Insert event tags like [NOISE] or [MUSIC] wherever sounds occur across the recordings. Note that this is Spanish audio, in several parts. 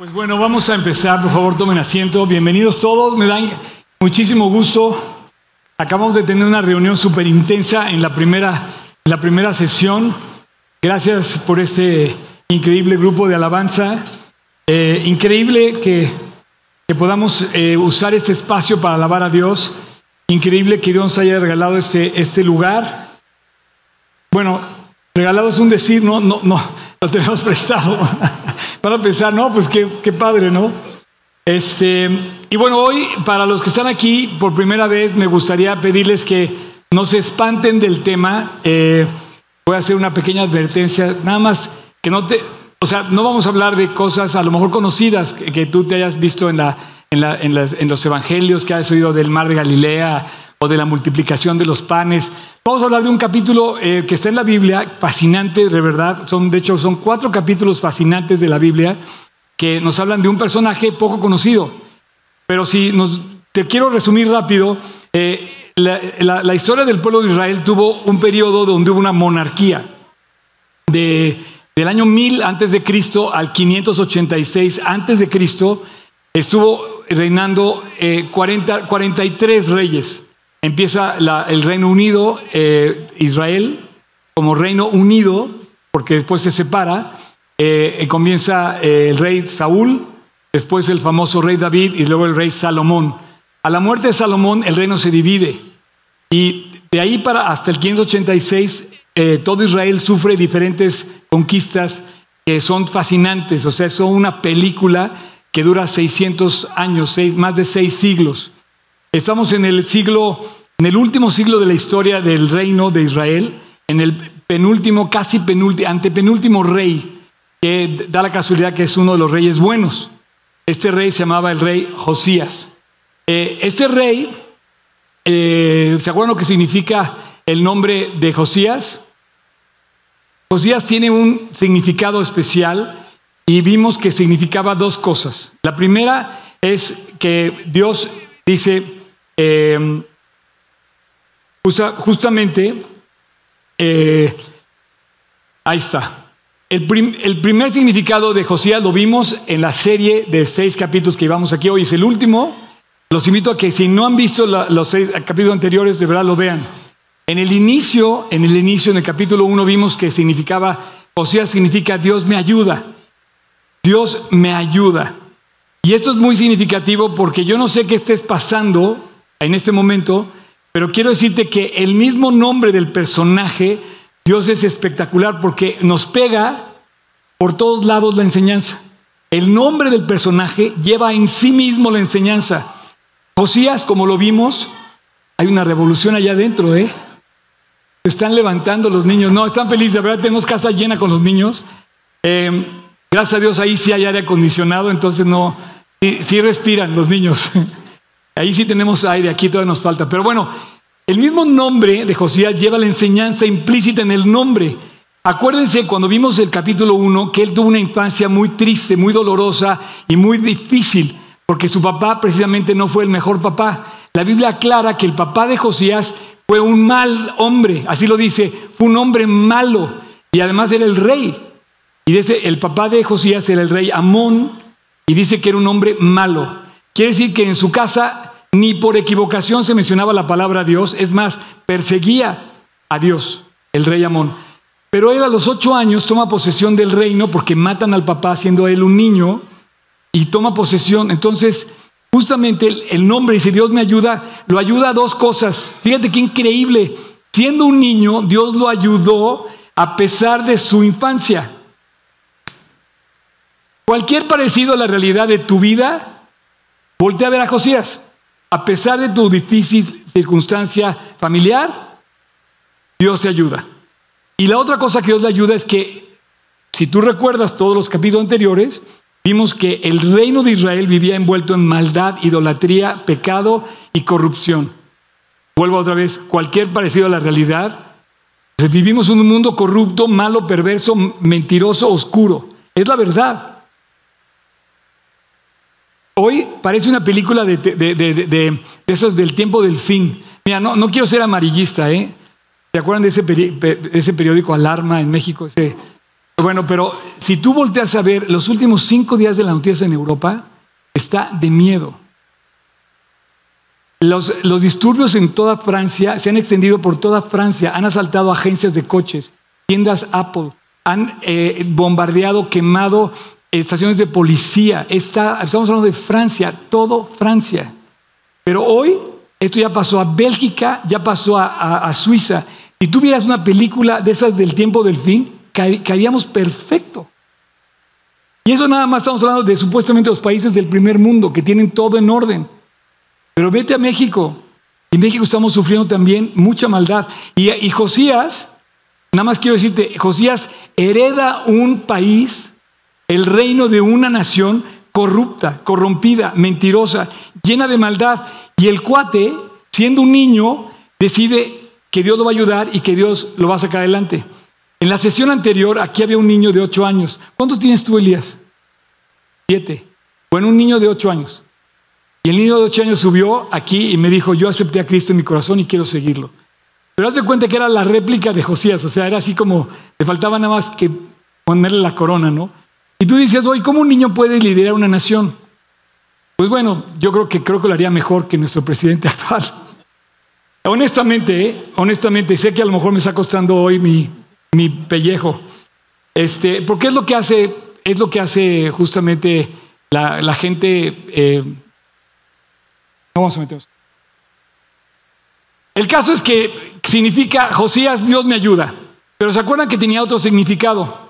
Pues bueno, vamos a empezar, por favor tomen asiento. Bienvenidos todos, me dan muchísimo gusto. Acabamos de tener una reunión súper intensa en la primera, la primera sesión. Gracias por este increíble grupo de alabanza. Eh, increíble que, que podamos eh, usar este espacio para alabar a Dios. Increíble que Dios haya regalado este, este lugar. Bueno, regalado es un decir, no, no, no, [LAUGHS] lo tenemos prestado. Van a pensar, no, pues qué, qué padre, ¿no? Este, y bueno, hoy, para los que están aquí por primera vez, me gustaría pedirles que no se espanten del tema. Eh, voy a hacer una pequeña advertencia, nada más que no te, o sea, no vamos a hablar de cosas a lo mejor conocidas que, tú te hayas visto en, la, en, la, en, las, en los evangelios, que hayas oído del mar de Galilea o de la multiplicación de los panes. Vamos a hablar de un capítulo eh, que está en la Biblia, fascinante, de verdad. Son, de hecho, son cuatro capítulos fascinantes de la Biblia que nos hablan de un personaje poco conocido. Pero si nos, te quiero resumir rápido, eh, la, la, la, historia del pueblo de Israel tuvo un periodo donde hubo una monarquía. De, del año 1000 antes de Cristo al 586 antes de Cristo estuvo reinando eh, 40, 43 reyes. Empieza el Reino Unido, eh, Israel, como Reino Unido, porque después se separa. Eh, comienza eh, el rey Saúl, después el famoso rey David y luego el rey Salomón. A la muerte de Salomón el reino se divide y de ahí para hasta el 586 todo Israel sufre diferentes conquistas que son fascinantes, o sea, son una película que dura 600 años, más de seis siglos. Estamos en el siglo, en el último siglo de la historia del reino de Israel, en el penúltimo, casi penúltimo, antepenúltimo rey, que da la casualidad que es uno de los reyes buenos. Este rey se llamaba el rey Josías. Eh, este rey, eh, ¿se acuerdan lo que significa el nombre de Josías? Josías tiene un significado especial y vimos que significaba dos cosas. La primera es que Dios dice, justa, justamente, eh, ahí está. El, prim, el, primer significado de Josías lo vimos en la serie de seis capítulos que llevamos aquí. Hoy es el último. Los invito a que si no han visto los seis capítulos anteriores, de verdad lo vean. En el inicio, en el inicio, en el capítulo 1 vimos que significaba, Josías significa Dios me ayuda. Dios me ayuda. Y esto es muy significativo porque yo no sé qué estés pasando en este momento, pero quiero decirte que el mismo nombre del personaje, Dios es espectacular porque nos pega por todos lados la enseñanza. El nombre del personaje lleva en sí mismo la enseñanza. Josías, como lo vimos, hay una revolución allá adentro, ¿eh? Están levantando los niños. No, están felices, ¿verdad? Tenemos casa llena con los niños. Eh, gracias a Dios ahí sí hay aire acondicionado, entonces no, sí, sí respiran los niños. [LAUGHS] Ahí sí tenemos aire, aquí todavía nos falta. Pero bueno, el mismo nombre de Josías lleva la enseñanza implícita en el nombre. Acuérdense cuando vimos el capítulo 1 que él tuvo una infancia muy triste, muy dolorosa y muy difícil, porque su papá precisamente no fue el mejor papá. La Biblia aclara que el papá de Josías fue un mal hombre, así lo dice, fue un hombre malo y además era el rey. Y dice, el papá de Josías era el rey Amón y dice que era un hombre malo. Quiere decir que en su casa ni por equivocación se mencionaba la palabra Dios, es más, perseguía a Dios, el rey Amón. Pero él a los ocho años toma posesión del reino porque matan al papá siendo él un niño y toma posesión. Entonces, justamente el, el nombre dice, Dios me ayuda, lo ayuda a dos cosas. Fíjate qué increíble. Siendo un niño, Dios lo ayudó a pesar de su infancia. Cualquier parecido a la realidad de tu vida, voltea a ver a Josías. A pesar de tu difícil circunstancia familiar, Dios te ayuda. Y la otra cosa que Dios le ayuda es que, si tú recuerdas todos los capítulos anteriores, vimos que el reino de Israel vivía envuelto en maldad, idolatría, pecado y corrupción. Vuelvo otra vez, cualquier parecido a la realidad. Vivimos en un mundo corrupto, malo, perverso, mentiroso, oscuro. Es la verdad. Hoy parece una película de, de, esas del tiempo del fin. Mira, no, quiero ser amarillista, ¿eh? ¿Se acuerdan de ese, ese periódico Alarma en México? Bueno, pero si tú volteas a ver los últimos cinco días de la noticia en Europa, está de miedo. Los, los, disturbios en toda Francia se han extendido por toda Francia, han asaltado agencias de coches, tiendas Apple, han eh, bombardeado, quemado estaciones de policía. Está, estamos hablando de Francia, todo Francia. Pero hoy esto ya pasó a Bélgica, ya pasó a, Suiza. Si tú vieras una película de esas del tiempo del fin, caeríamos perfecto. Y eso nada más estamos hablando de supuestamente los países del primer mundo que tienen todo en orden. Pero vete a México. En México estamos sufriendo también mucha maldad. Y, y Josías, nada más quiero decirte, Josías hereda un país, el reino de una nación corrupta, corrompida, mentirosa, llena de maldad. Y el cuate, siendo un niño, decide que Dios lo va a ayudar y que Dios lo va a sacar adelante. En la sesión anterior, aquí había un niño de ocho años. ¿Cuántos tienes tú, Elías? Siete. Bueno, un niño de ocho años. Y el niño de ocho años subió aquí y me dijo, yo acepté a Cristo en mi corazón y quiero seguirlo. Pero haz de cuenta que era la réplica de Josías, o sea, era así como, le faltaba nada más que ponerle la corona, ¿no? Y tú dices, oye, ¿cómo un niño puede liderar una nación? Pues bueno, yo creo que creo que lo haría mejor que nuestro presidente [LAUGHS] actual. Honestamente, ¿eh? honestamente, sé que a lo mejor me está costando hoy mi, mi pellejo. Este, porque es lo que hace, es lo que hace justamente la, gente. Eh, no vamos a meternos. El caso es que significa Josías, Dios me ayuda. Pero ¿se acuerdan que tenía otro significado?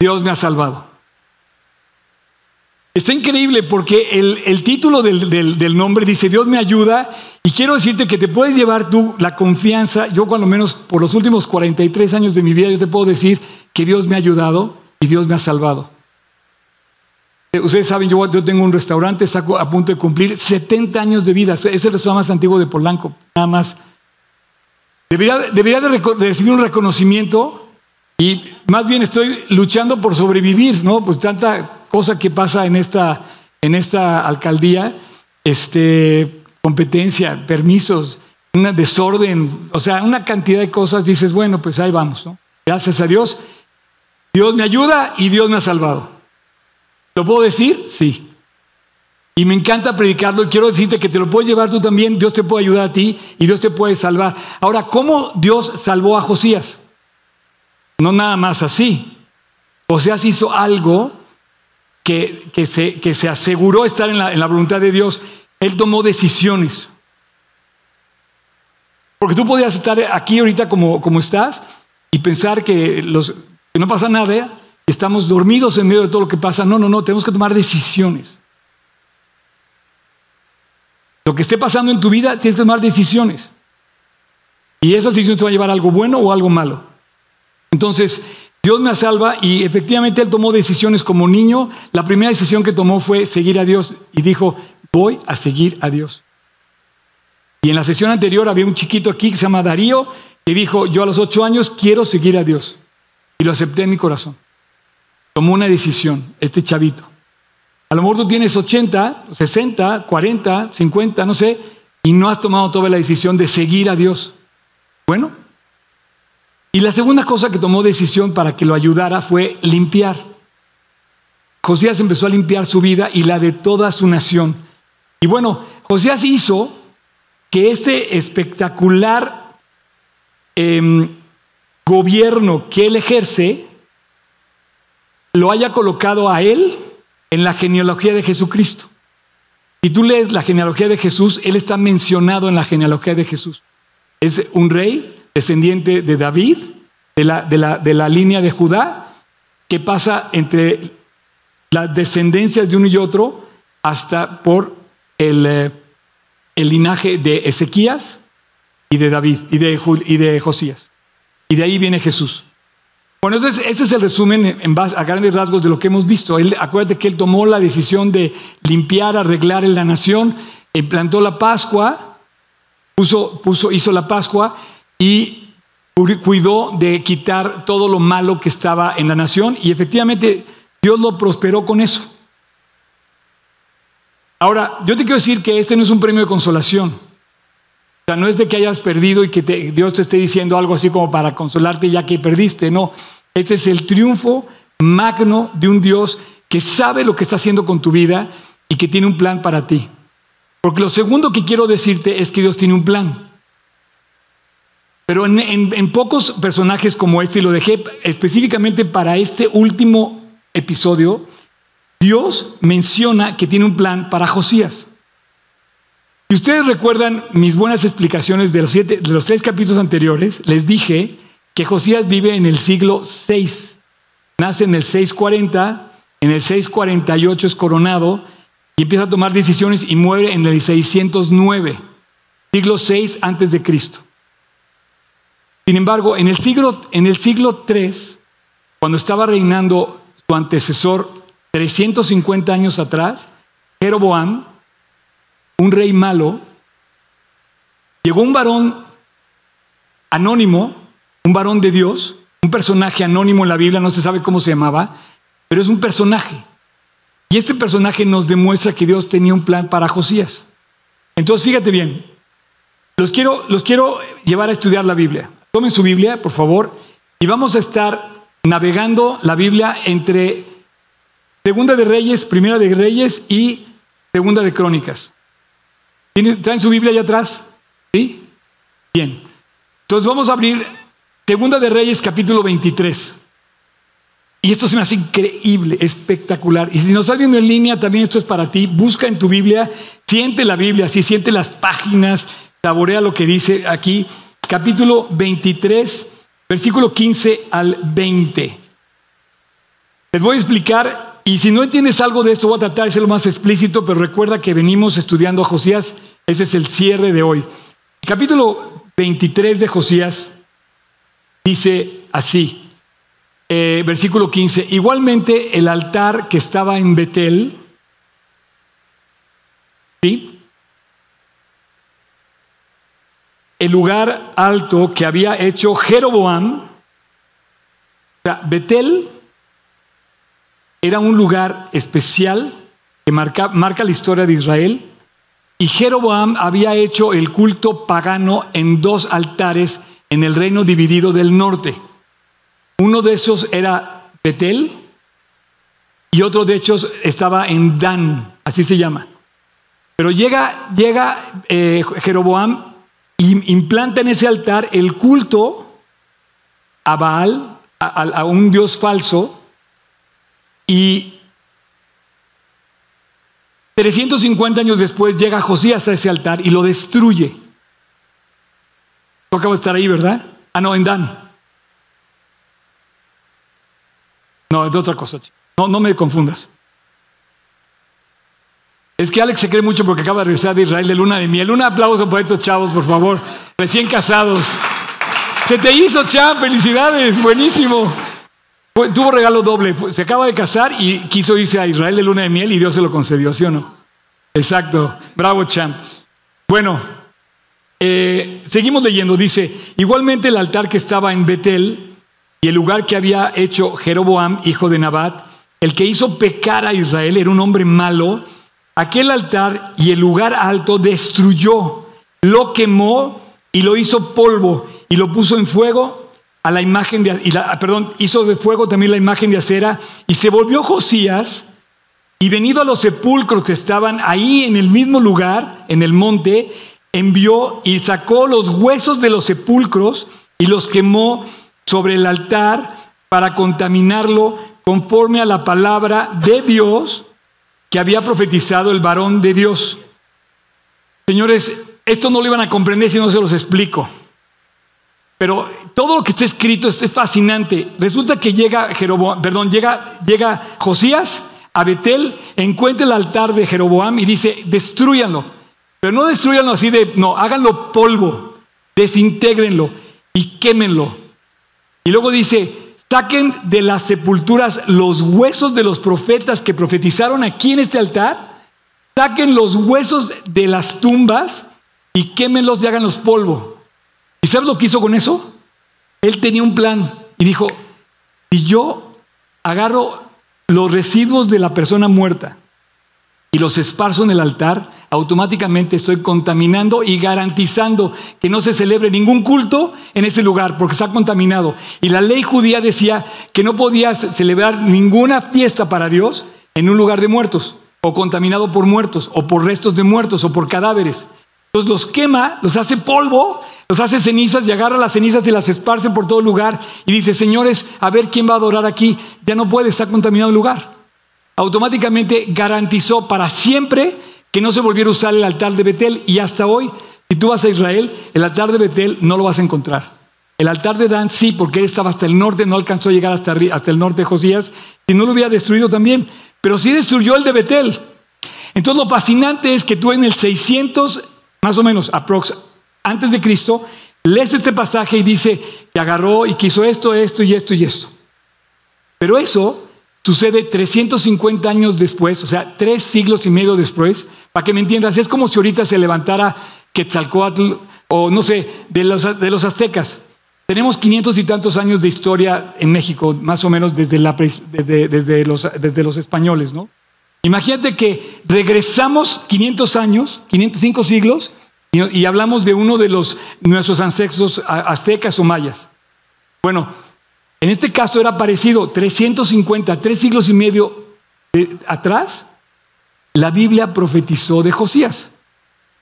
Dios me ha salvado. Está increíble porque el, título del, nombre dice Dios me ayuda y quiero decirte que te puedes llevar tú la confianza. Yo cuando menos por los últimos 43 años de mi vida yo te puedo decir que Dios me ha ayudado y Dios me ha salvado. Ustedes saben, yo, tengo un restaurante, está a punto de cumplir 70 años de vida. Es el restaurante más antiguo de Polanco, nada más. Debería, debería de recibir un reconocimiento y más bien estoy luchando por sobrevivir, ¿no? Pues tanta cosa que pasa en esta, en esta alcaldía, este, competencia, permisos, un desorden, o sea, una cantidad de cosas, dices, bueno, pues ahí vamos, ¿no? Gracias a Dios. Dios me ayuda y Dios me ha salvado. ¿Lo puedo decir? Sí. Y me encanta predicarlo y quiero decirte que te lo puedes llevar tú también, Dios te puede ayudar a ti y Dios te puede salvar. Ahora, ¿cómo Dios salvó a Josías? No nada más así. Josías hizo algo que, se, que se, aseguró estar en la, voluntad de Dios, Él tomó decisiones. Porque tú podías estar aquí ahorita como, como estás y pensar que, que no pasa nada, estamos dormidos en medio de todo lo que pasa. No, no, no, tenemos que tomar decisiones. Lo que esté pasando en tu vida, tienes que tomar decisiones. Y esas decisiones te van a llevar a algo bueno o algo malo. Entonces, Dios me salva y efectivamente él tomó decisiones como niño. La primera decisión que tomó fue seguir a Dios y dijo, voy a seguir a Dios. Y en la sesión anterior había un chiquito aquí que se llama Darío y dijo, yo a los ocho años quiero seguir a Dios. Y lo acepté en mi corazón. Tomó una decisión, este chavito. A lo mejor tú tienes 80, 60, 40, 50, no sé, y no has tomado toda la decisión de seguir a Dios. Bueno, y la segunda cosa que tomó decisión para que lo ayudara fue limpiar. Josías empezó a limpiar su vida y la de toda su nación. Y bueno, Josías hizo que ese espectacular em, gobierno que él ejerce lo haya colocado a él en la genealogía de Jesucristo. Y tú lees la genealogía de Jesús, él está mencionado en la genealogía de Jesús. Es un rey descendiente de David, de la, de la, línea de Judá, que pasa entre las descendencias de uno y otro hasta por el, eh, el linaje de Ezequías y de David y de, y de Josías. Y de ahí viene Jesús. Bueno, entonces ese es el resumen en base a grandes rasgos de lo que hemos visto. Acuérdate que él tomó la decisión de limpiar, arreglar en la nación, implantó la Pascua, puso, puso, hizo la Pascua y cuidó de quitar todo lo malo que estaba en la nación y efectivamente Dios lo prosperó con eso. Ahora, yo te quiero decir que este no es un premio de consolación. sea, no es de que hayas perdido y que Dios te esté diciendo algo así como para consolarte ya que perdiste, no. Este es el triunfo magno de un Dios que sabe lo que está haciendo con tu vida y que tiene un plan para ti. Porque lo segundo que quiero decirte es que Dios tiene un plan. Pero en, pocos personajes como este, y lo dejé específicamente para este último episodio, Dios menciona que tiene un plan para Josías. Si ustedes recuerdan mis buenas explicaciones de los, siete, de los seis capítulos anteriores, les dije que Josías vive en el siglo 6. Nace en el 640, en el 648 es coronado y empieza a tomar decisiones y muere en el 609, siglo 6 antes de Cristo. Sin embargo, en el siglo, en el siglo 3, cuando estaba reinando su antecesor 350 años atrás, Jeroboam, un rey malo, llegó un varón anónimo, un varón de Dios, un personaje anónimo en la Biblia, no se sabe cómo se llamaba, pero es un personaje. Y este personaje nos demuestra que Dios tenía un plan para Josías. Entonces, fíjate bien, los quiero, los quiero llevar a estudiar la Biblia. Tomen su Biblia, por favor, y vamos a estar navegando la Biblia entre Segunda de Reyes, Primera de Reyes y Segunda de Crónicas. ¿Traen su Biblia allá atrás? ¿Sí? Bien. Entonces vamos a abrir Segunda de Reyes capítulo 23. Y esto se me hace increíble, espectacular. Y si nos estás viendo en línea, también esto es para ti. Busca en tu Biblia, siente la Biblia, si siente las páginas, saborea lo que dice aquí. Capítulo 23, versículo 15 al 20. Les voy a explicar y si no entiendes algo de esto, voy a tratar de ser lo más explícito, pero recuerda que venimos estudiando a Josías. Ese es el cierre de hoy. capítulo 23 de Josías dice así, eh, versículo 15, igualmente el altar que estaba en Betel, ¿sí? El lugar alto que había hecho Jeroboam, o sea, Betel era un lugar especial que marca, marca la historia de Israel. Y Jeroboam había hecho el culto pagano en dos altares en el reino dividido del norte. Uno de esos era Betel y otro de ellos estaba en Dan, así se llama. Pero llega, llega eh, Jeroboam implanta en ese altar el culto a Baal, a un dios falso, y 350 años después llega Josías a ese altar y lo destruye. Tú acabas de estar ahí, ¿verdad? Ah, no, en Dan. No, es de otra cosa. No, no me confundas. Es que Alex se cree mucho porque acaba de regresar de Israel de luna de miel. Un aplauso para estos chavos, por favor. Recién casados. Se te hizo, chav. Felicidades. Buenísimo tuvo regalo doble. Se acaba de casar y quiso irse a Israel de luna de miel y Dios se lo concedió, ¿sí o no? Exacto. Bravo, champ. Bueno, eh, seguimos leyendo. Dice, igualmente el altar que estaba en Betel y el lugar que había hecho Jeroboam, hijo de Nabat, el que hizo pecar a Israel, era un hombre malo. Aquel altar y el lugar alto destruyó, lo quemó y lo hizo polvo y lo puso en fuego a la imagen de, y perdón, hizo de fuego también la imagen de acera y se volvió Josías y venido a los sepulcros que estaban ahí en el mismo lugar, en el monte, envió y sacó los huesos de los sepulcros y los quemó sobre el altar para contaminarlo conforme a la palabra de Dios que había profetizado el varón de Dios. Señores, esto no lo iban a comprender si no se los explico. Pero todo lo que está escrito es fascinante. Resulta que llega Jeroboam, perdón, llega, llega Josías a Betel, encuentra el altar de Jeroboam y dice, destruyanlo. Pero no destruyanlo así de, no, háganlo polvo, desintégrenlo y quémenlo. Y luego dice, saquen de las sepulturas los huesos de los profetas que profetizaron aquí en este altar, saquen los huesos de las tumbas y quémenlos y háganlos polvo. ¿Y sabes lo que hizo con eso? Él tenía un plan y dijo, si yo agarro los residuos de la persona muerta y los esparzo en el altar, automáticamente estoy contaminando y garantizando que no se celebre ningún culto en ese lugar porque está contaminado. Y la ley judía decía que no podías celebrar ninguna fiesta para Dios en un lugar de muertos o contaminado por muertos o por restos de muertos o por cadáveres. Entonces los quema, los hace polvo, los hace cenizas y agarra las cenizas y las esparce por todo lugar y dice, señores, a ver quién va a adorar aquí. Ya no puede, estar contaminado el lugar. Automáticamente garantizó para siempre que no se volviera a usar el altar de Betel y hasta hoy, si tú vas a Israel, el altar de Betel no lo vas a encontrar. El altar de Dan sí, porque él estaba hasta el norte, no alcanzó a llegar hasta, el norte de Josías y no lo hubiera destruido también, pero sí destruyó el de Betel. Entonces lo fascinante es que tú en el 600 más o menos aprox, antes de Cristo, lees este pasaje y dice que agarró y quiso esto, esto y esto y esto. Pero eso sucede 350 años después, o sea, tres siglos y medio después, para que me entiendas, es como si ahorita se levantara Quetzalcoatl o no sé, de los, de los aztecas. Tenemos 500 y tantos años de historia en México, más o menos desde, la, desde, los, desde los españoles, ¿no? Imagínate que regresamos 500 años, 505 siglos, y, hablamos de uno de los, nuestros ancestros aztecas o mayas. Bueno, en este caso era parecido, 350, tres siglos y medio atrás, la Biblia profetizó de Josías.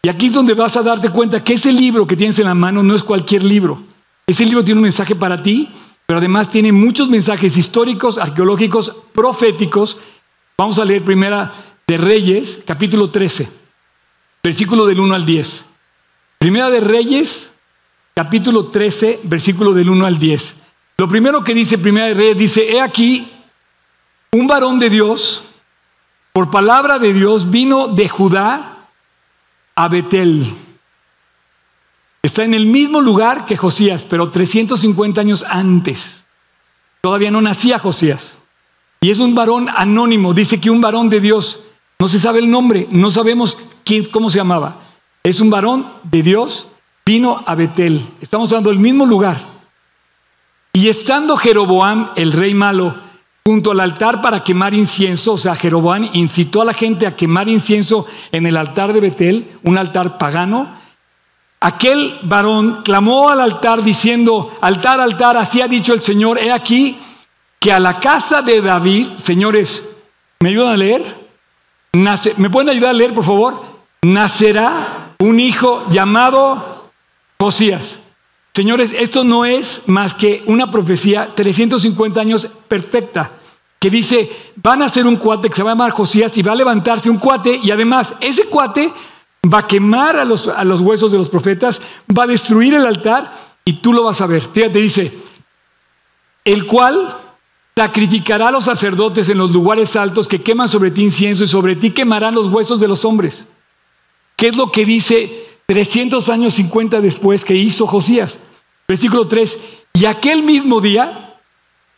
Y aquí es donde vas a darte cuenta que ese libro que tienes en la mano no es cualquier libro. Ese libro tiene un mensaje para ti, pero además tiene muchos mensajes históricos, arqueológicos, proféticos Vamos a leer primera de Reyes, capítulo 13, versículo del 1 al 10. Primera de Reyes, capítulo 13, versículo del 1 al 10. Lo primero que dice Primera de Reyes dice, he aquí, un varón de Dios, por palabra de Dios, vino de Judá a Betel. Está en el mismo lugar que Josías, pero 350 años antes. Todavía no nacía Josías. Y es un varón anónimo, dice que un varón de Dios, no se sabe el nombre, no sabemos quién, cómo se llamaba. Es un varón de Dios, vino a Betel. Estamos hablando del mismo lugar. Y estando Jeroboam, el rey malo, junto al altar para quemar incienso, o sea, Jeroboam incitó a la gente a quemar incienso en el altar de Betel, un altar pagano. Aquel varón clamó al altar diciendo, altar, altar, así ha dicho el Señor, he aquí, que a la casa de David, señores, ¿me ayudan a leer? ¿Me pueden ayudar a leer, por favor? Nacerá un hijo llamado Josías. Señores, esto no es más que una profecía 350 años perfecta, que dice, van a hacer un cuate que se va a llamar Josías y va a levantarse un cuate y además ese cuate va a quemar a los, a los huesos de los profetas, va a destruir el altar y tú lo vas a ver. Fíjate, dice, el cual Sacrificará a los sacerdotes en los lugares altos que queman sobre ti incienso y sobre ti quemarán los huesos de los hombres. ¿Qué es lo que dice 300 años 50 después que hizo Josías? Versículo 3. Y aquel mismo día,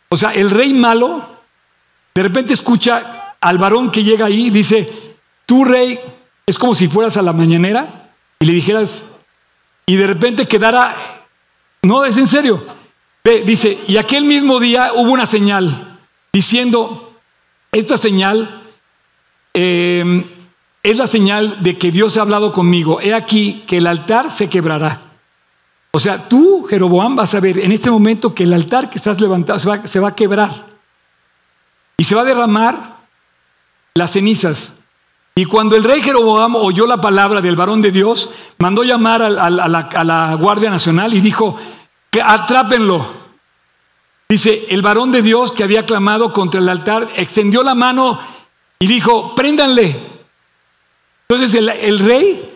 o sea, el rey malo, de repente escucha al varón que llega ahí y dice, tú rey, es como si fueras a la mañanera y le dijeras, y de repente quedara, no, es en serio, Ve, dice, y aquel mismo día hubo una señal diciendo, esta señal em, es la señal de que Dios ha hablado conmigo. He aquí que el altar se quebrará. O sea, tú, Jeroboam, vas a ver en este momento que el altar que estás levantando se va, a quebrar. Y se va a derramar las cenizas. Y cuando el rey Jeroboam oyó la palabra del varón de Dios, mandó llamar a, la, a la Guardia Nacional y dijo, atrápenlo. Dice, el varón de Dios que había clamado contra el altar extendió la mano y dijo, préndanle. Entonces el, rey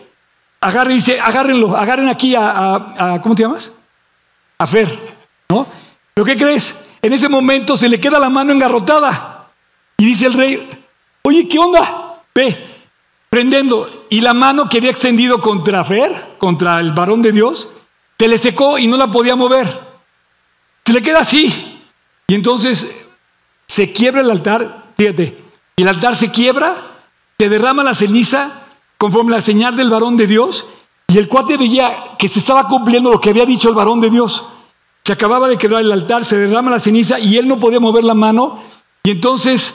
agarra y dice, agárrenlo, agarren aquí a, ¿cómo te llamas? A Fer, ¿no? ¿Pero qué crees? En ese momento se le queda la mano engarrotada y dice el rey, oye, ¿qué onda? Ve, prendiendo. Y la mano que había extendido contra Fer, contra el varón de Dios, se le secó y no la podía mover. Se le queda así. Y entonces se quiebra el altar, fíjate, y el altar se quiebra, se derrama la ceniza conforme la señal del varón de Dios, y el cuate veía que se estaba cumpliendo lo que había dicho el varón de Dios. Se acababa de quebrar el altar, se derrama la ceniza y él no podía mover la mano, y entonces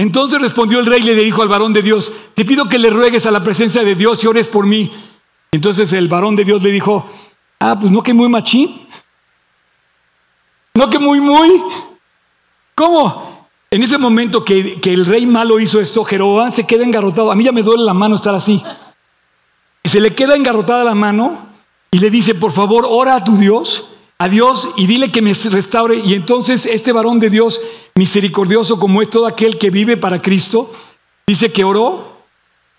Entonces respondió el rey y le dijo al varón de Dios, te pido que le ruegues a la presencia de Dios y ores por mí. Entonces el varón de Dios le dijo, ah, pues no que muy machín. No que muy, muy. ¿Cómo? En ese momento que, el rey malo hizo esto, Jeroboam se queda engarrotado. A mí ya me duele la mano estar así. Se le queda engarrotada la mano y le dice, por favor, ora a tu Dios, a Dios, y dile que me restaure. Y entonces este varón de Dios, misericordioso como es todo aquel que vive para Cristo, dice que oró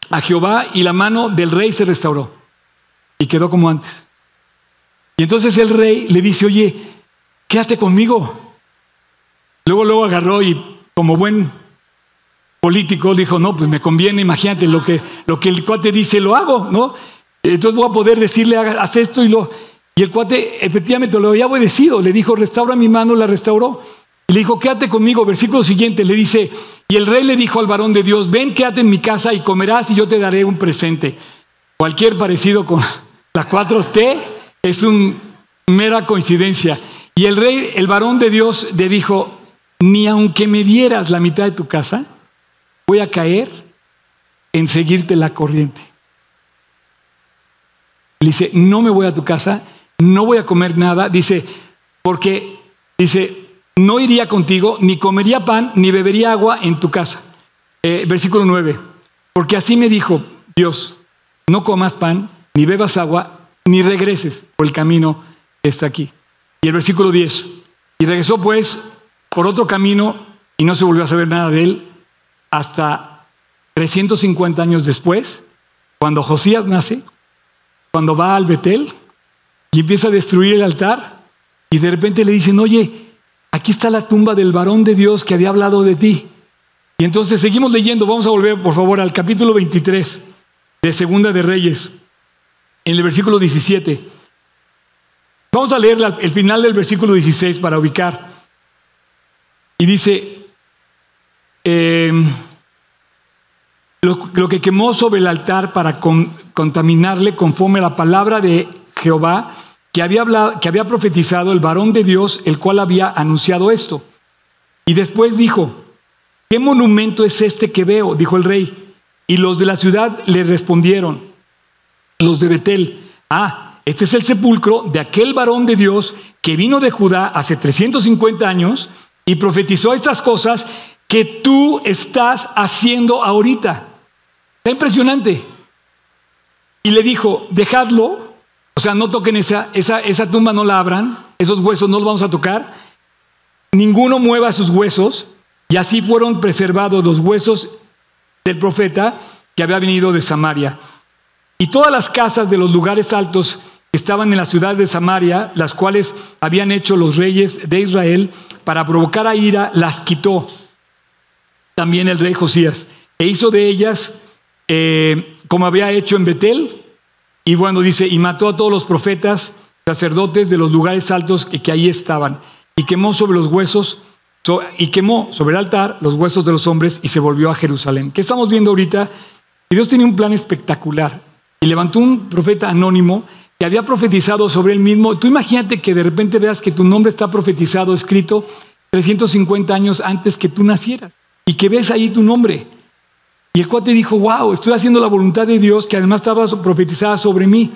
a Jehová y la mano del rey se restauró. Y quedó como antes. Y entonces el rey le dice, oye, quédate conmigo. Luego, luego agarró y como buen político dijo, no, pues me conviene, imagínate lo que, lo que el cuate dice, lo hago, ¿no? Entonces voy a poder decirle, haz esto y lo... Y el cuate efectivamente lo había obedecido, le dijo, restaura mi mano, la restauró. Le dijo, quédate conmigo, versículo siguiente, le dice, y el rey le dijo al varón de Dios, ven, quédate en mi casa y comerás y yo te daré un presente. Cualquier parecido con las 4T es una mera coincidencia. Y el rey, el varón de Dios, le dijo, ni aunque me dieras la mitad de tu casa, voy a caer en seguirte la corriente. Le dice, no me voy a tu casa, no voy a comer nada, dice, porque, dice, no iría contigo, ni comería pan, ni bebería agua en tu casa. Eh, versículo 9, porque así me dijo Dios, no comas pan, ni bebas agua, ni regreses por el camino que está aquí. Y el versículo 10, y regresó pues por otro camino y no se volvió a saber nada de él hasta 350 años después, cuando Josías nace, cuando va al Betel y empieza a destruir el altar y de repente le dicen, oye, aquí está la tumba del varón de Dios que había hablado de ti. Y entonces seguimos leyendo, vamos a volver por favor al capítulo 23 de Segunda de Reyes, en el versículo 17. Vamos a leer el final del versículo 16 para ubicar. Y dice, em, lo, que quemó sobre el altar para contaminarle conforme a la palabra de Jehová que había, hablado, que había profetizado el varón de Dios, el cual había anunciado esto. Y después dijo, ¿qué monumento es este que veo? Dijo el rey. Y los de la ciudad le respondieron, los de Betel, ah, este es el sepulcro de aquel varón de Dios que vino de Judá hace 350 años y profetizó estas cosas que tú estás haciendo ahorita. Está impresionante. Y le dijo, dejadlo, o sea, no toquen esa, esa, esa tumba, no la abran, esos huesos no los vamos a tocar, ninguno mueva sus huesos, y así fueron preservados los huesos del profeta que había venido de Samaria. Y todas las casas de los lugares altos estaban en la ciudad de Samaria, las cuales habían hecho los reyes de Israel para provocar a ira, las quitó también el rey Josías e hizo de ellas eh, como había hecho en Betel. Y bueno, dice, y mató a todos los profetas, sacerdotes de los lugares altos que, que ahí estaban, y quemó sobre los huesos, y quemó sobre el altar los huesos de los hombres y se volvió a Jerusalén. ¿Qué estamos viendo ahorita? Dios tiene un plan espectacular y levantó un profeta anónimo que había profetizado sobre él mismo. Tú imagínate que de repente veas que tu nombre está profetizado, escrito 350 años antes que tú nacieras y que ves ahí tu nombre. Y el cuate dijo, wow, estoy haciendo la voluntad de Dios que además estaba profetizada sobre mí.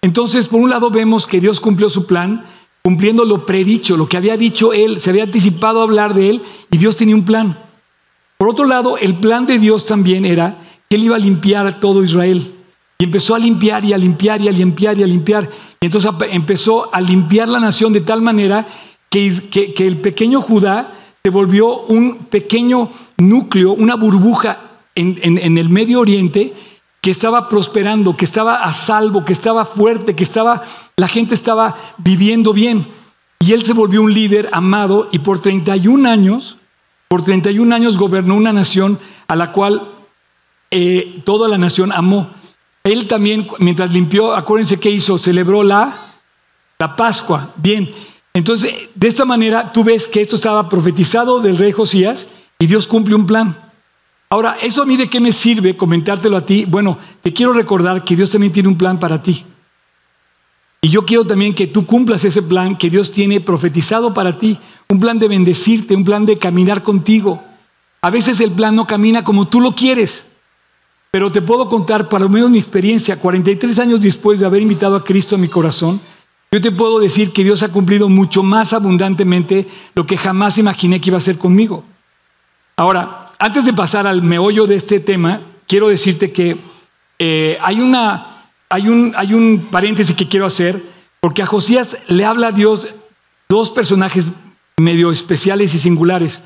Entonces, por un lado vemos que Dios cumplió su plan, cumpliendo lo predicho, lo que había dicho él, se había anticipado a hablar de él y Dios tenía un plan. Por otro lado, el plan de Dios también era que él iba a limpiar a todo Israel. Y empezó a limpiar y a limpiar y a limpiar y a limpiar. Y entonces empezó a limpiar la nación de tal manera que, que, el pequeño Judá se volvió un pequeño núcleo, una burbuja en, en, el Medio Oriente que estaba prosperando, que estaba a salvo, que estaba fuerte, que estaba, la gente estaba viviendo bien. Y él se volvió un líder amado y por 31 años, por 31 años gobernó una nación a la cual eh, toda la nación amó. Él también, mientras limpió, acuérdense qué hizo, celebró la, la Pascua. Bien, entonces de esta manera tú ves que esto estaba profetizado del rey Josías y Dios cumple un plan. Ahora, ¿eso a mí de qué me sirve comentártelo a ti? Bueno, te quiero recordar que Dios también tiene un plan para ti. Y yo quiero también que tú cumplas ese plan que Dios tiene profetizado para ti, un plan de bendecirte, un plan de caminar contigo. A veces el plan no camina como tú lo quieres. Pero te puedo contar, para lo menos mi experiencia, 43 años después de haber invitado a Cristo a mi corazón, yo te puedo decir que Dios ha cumplido mucho más abundantemente lo que jamás imaginé que iba a hacer conmigo. Ahora, antes de pasar al meollo de este tema, quiero decirte que eh, hay, una, hay, un, hay un paréntesis que quiero hacer, porque a Josías le habla a Dios dos personajes medio especiales y singulares.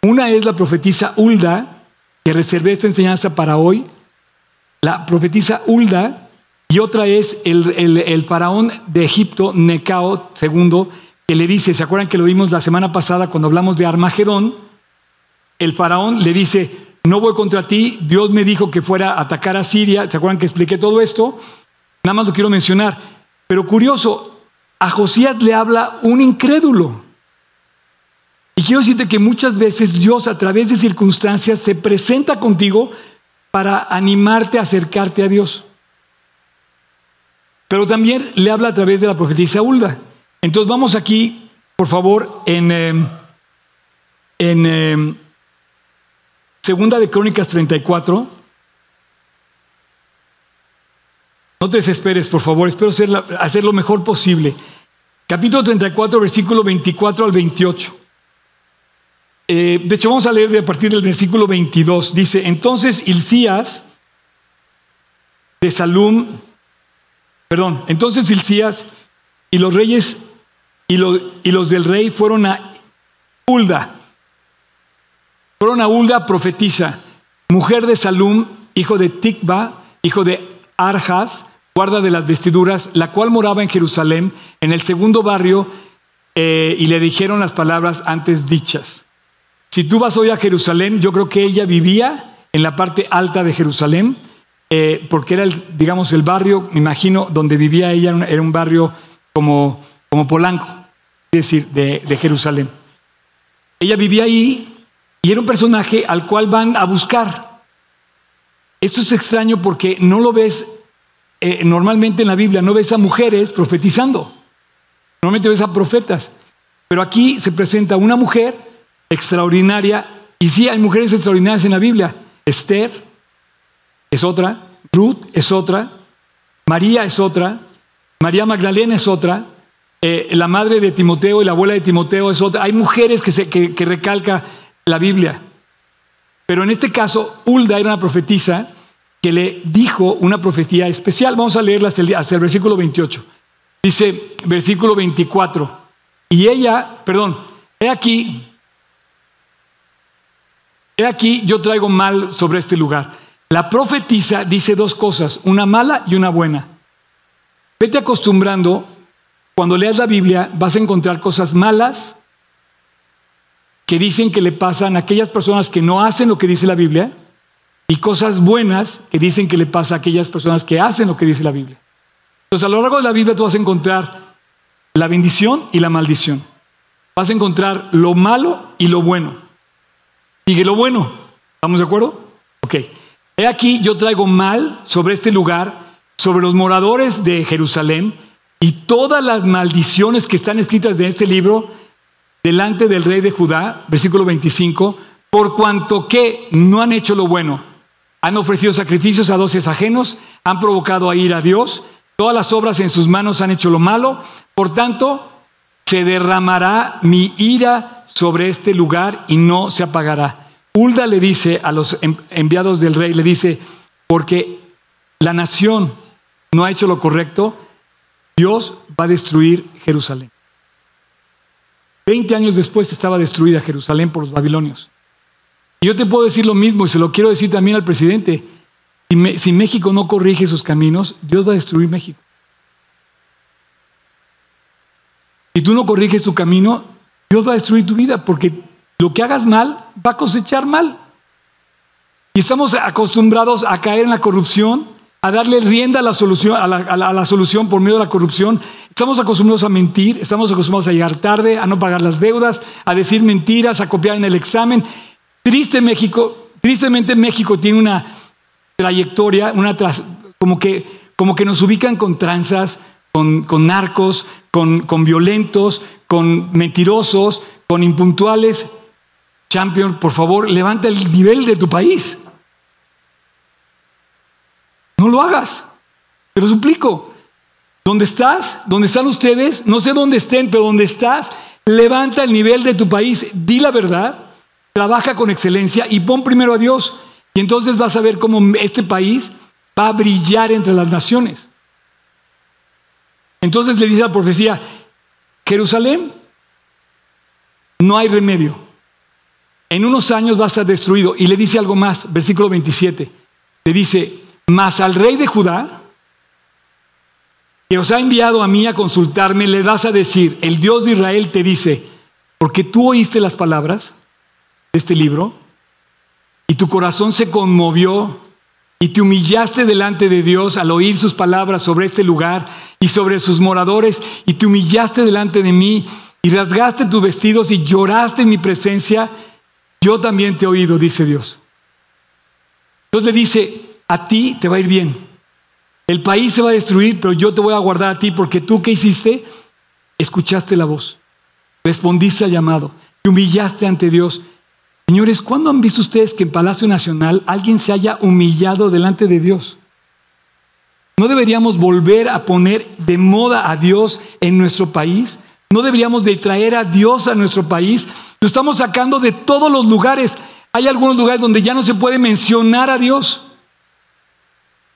Una es la profetisa Hulda, que reservé esta enseñanza para hoy, la profetisa Hulda, y otra es el, faraón de Egipto, Necao II, que le dice, ¿se acuerdan que lo vimos la semana pasada cuando hablamos de Armagedón? El faraón le dice, no voy contra ti, Dios me dijo que fuera a atacar a Siria, ¿se acuerdan que expliqué todo esto? Nada más lo quiero mencionar. Pero curioso, a Josías le habla un incrédulo. Y quiero decirte que muchas veces Dios a través de circunstancias se presenta contigo para animarte a acercarte a Dios. Pero también le habla a través de la profetisa Hulda. Entonces vamos aquí, por favor, en, em, en em, Segunda de Crónicas 34. No te desesperes, por favor, espero hacer, lo mejor posible. Capítulo 34, versículo 24 al 28. Eh, de hecho, vamos a leer de a partir del versículo 22. Dice, entonces Hilcías de Salum, perdón, entonces Hilcías y los reyes y, y los del rey fueron a Hulda. Fueron a Hulda profetiza, mujer de Salum, hijo de Tikba, hijo de Arjas, guarda de las vestiduras, la cual moraba en Jerusalén, en el segundo barrio, eh, y le dijeron las palabras antes dichas. Si tú vas hoy a Jerusalén, yo creo que ella vivía en la parte alta de Jerusalén, eh, porque era, el, digamos, el barrio, me imagino, donde vivía ella, era un barrio como, como Polanco, es decir, de, Jerusalén. Ella vivía ahí y era un personaje al cual van a buscar. Esto es extraño porque no lo ves eh, normalmente en la Biblia, no ves a mujeres profetizando, normalmente ves a profetas, pero aquí se presenta una mujer extraordinaria. Y sí, hay mujeres extraordinarias en la Biblia. Esther es otra, Ruth es otra, María es otra, María Magdalena es otra, eh, la madre de Timoteo y la abuela de Timoteo es otra. Hay mujeres que, se, que, recalca la Biblia. Pero en este caso, Hulda era una profetisa que le dijo una profetía especial. Vamos a leerla el, hasta el versículo 28. Dice, versículo 24. Y ella, perdón, he aquí, He aquí, yo traigo mal sobre este lugar. La profetisa dice dos cosas, una mala y una buena. Vete acostumbrando, cuando leas la Biblia vas a encontrar cosas malas que dicen que le pasan a aquellas personas que no hacen lo que dice la Biblia y cosas buenas que dicen que le pasa a aquellas personas que hacen lo que dice la Biblia. Entonces a lo largo de la Biblia tú vas a encontrar la bendición y la maldición. Vas a encontrar lo malo y lo bueno. Sigue lo bueno. ¿Estamos de acuerdo? Ok. He aquí, yo traigo mal sobre este lugar, sobre los moradores de Jerusalén y todas las maldiciones que están escritas en este libro delante del rey de Judá, versículo 25, por cuanto que no han hecho lo bueno, han ofrecido sacrificios a doces ajenos, han provocado a ir a Dios, todas las obras en sus manos han hecho lo malo, por tanto, se derramará mi ira sobre este lugar y no se apagará. Hulda le dice a los enviados del rey, le dice, porque la nación no ha hecho lo correcto, Dios va a destruir Jerusalén. Veinte años después estaba destruida Jerusalén por los babilonios. Y yo te puedo decir lo mismo y se lo quiero decir también al presidente. si México no corrige sus caminos, Dios va a destruir México. Si tú no corriges tu camino, Dios va a destruir tu vida porque lo que hagas mal va a cosechar mal. Y estamos acostumbrados a caer en la corrupción, a darle rienda a la solución, a la, solución por medio de la corrupción. Estamos acostumbrados a mentir, estamos acostumbrados a llegar tarde, a no pagar las deudas, a decir mentiras, a copiar en el examen. Triste México, tristemente México tiene una trayectoria, una como que, como que nos ubican con tranzas, con, narcos, con, con violentos, con mentirosos, con impuntuales. champion, por favor, levanta el nivel de tu país. No lo hagas. Te lo suplico. ¿Dónde estás? ¿Dónde están ustedes? No sé dónde estén, pero donde estás, levanta el nivel de tu país. Di la verdad. Trabaja con excelencia y pon primero a Dios. Y entonces vas a ver cómo este país va a brillar entre las naciones. Entonces le dice la profecía, Jerusalén, no hay remedio. En unos años va a estar destruido. Y le dice algo más, versículo 27. Le dice, mas al rey de Judá, que os ha enviado a mí a consultarme, le vas a decir, el Dios de Israel te dice, porque tú oíste las palabras de este libro y tu corazón se conmovió y te humillaste delante de Dios al oír sus palabras sobre este lugar y sobre sus moradores y te humillaste delante de mí y rasgaste tus vestidos y lloraste en mi presencia, yo también te he oído, dice Dios. Entonces le dice, a ti te va a ir bien. El país se va a destruir, pero yo te voy a guardar a ti porque tú qué hiciste? Escuchaste la voz, respondiste al llamado, te humillaste ante Dios. Señores, ¿cuándo han visto ustedes que en Palacio Nacional alguien se haya humillado delante de Dios? ¿No deberíamos volver a poner de moda a Dios en nuestro país? ¿No deberíamos de traer a Dios a nuestro país? Lo estamos sacando de todos los lugares. Hay algunos lugares donde ya no se puede mencionar a Dios.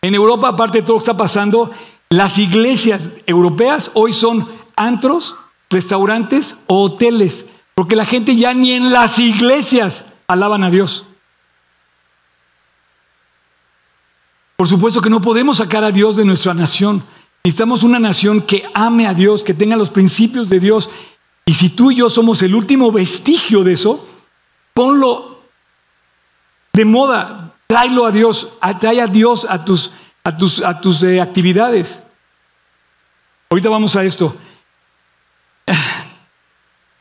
En Europa, aparte de todo lo que está pasando, las iglesias europeas hoy son antros, restaurantes o hoteles, porque la gente ya ni en las iglesias alaban a Dios. Por supuesto que no podemos sacar a Dios de nuestra nación. Necesitamos una nación que ame a Dios, que tenga los principios de Dios. Y si tú y yo somos el último vestigio de eso, ponlo de moda, tráelo a Dios, trae a Dios a tus, a tus, a tus eh, actividades. Ahorita vamos a esto.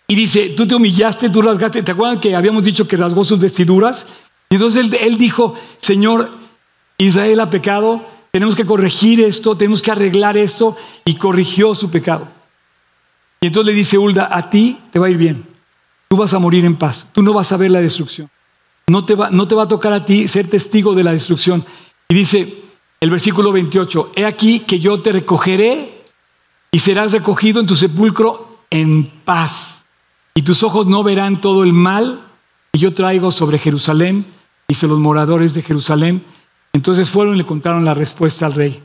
Y dice, tú te humillaste, tú rasgaste. ¿Te acuerdan que habíamos dicho que rasgó sus vestiduras? Y entonces él dijo, Señor, Israel ha pecado, tenemos que corregir esto, tenemos que arreglar esto. Y corrigió su pecado. Y entonces le dice Hulda, a ti te va a ir bien. Tú vas a morir en paz. Tú no vas a ver la destrucción. No te va, no te va a tocar a ti ser testigo de la destrucción. Y dice el versículo 28, he aquí que yo te recogeré y serás recogido en tu sepulcro en paz. Y tus ojos no verán todo el mal que yo traigo sobre Jerusalén, dice los moradores de Jerusalén. Entonces fueron y le contaron la respuesta al rey.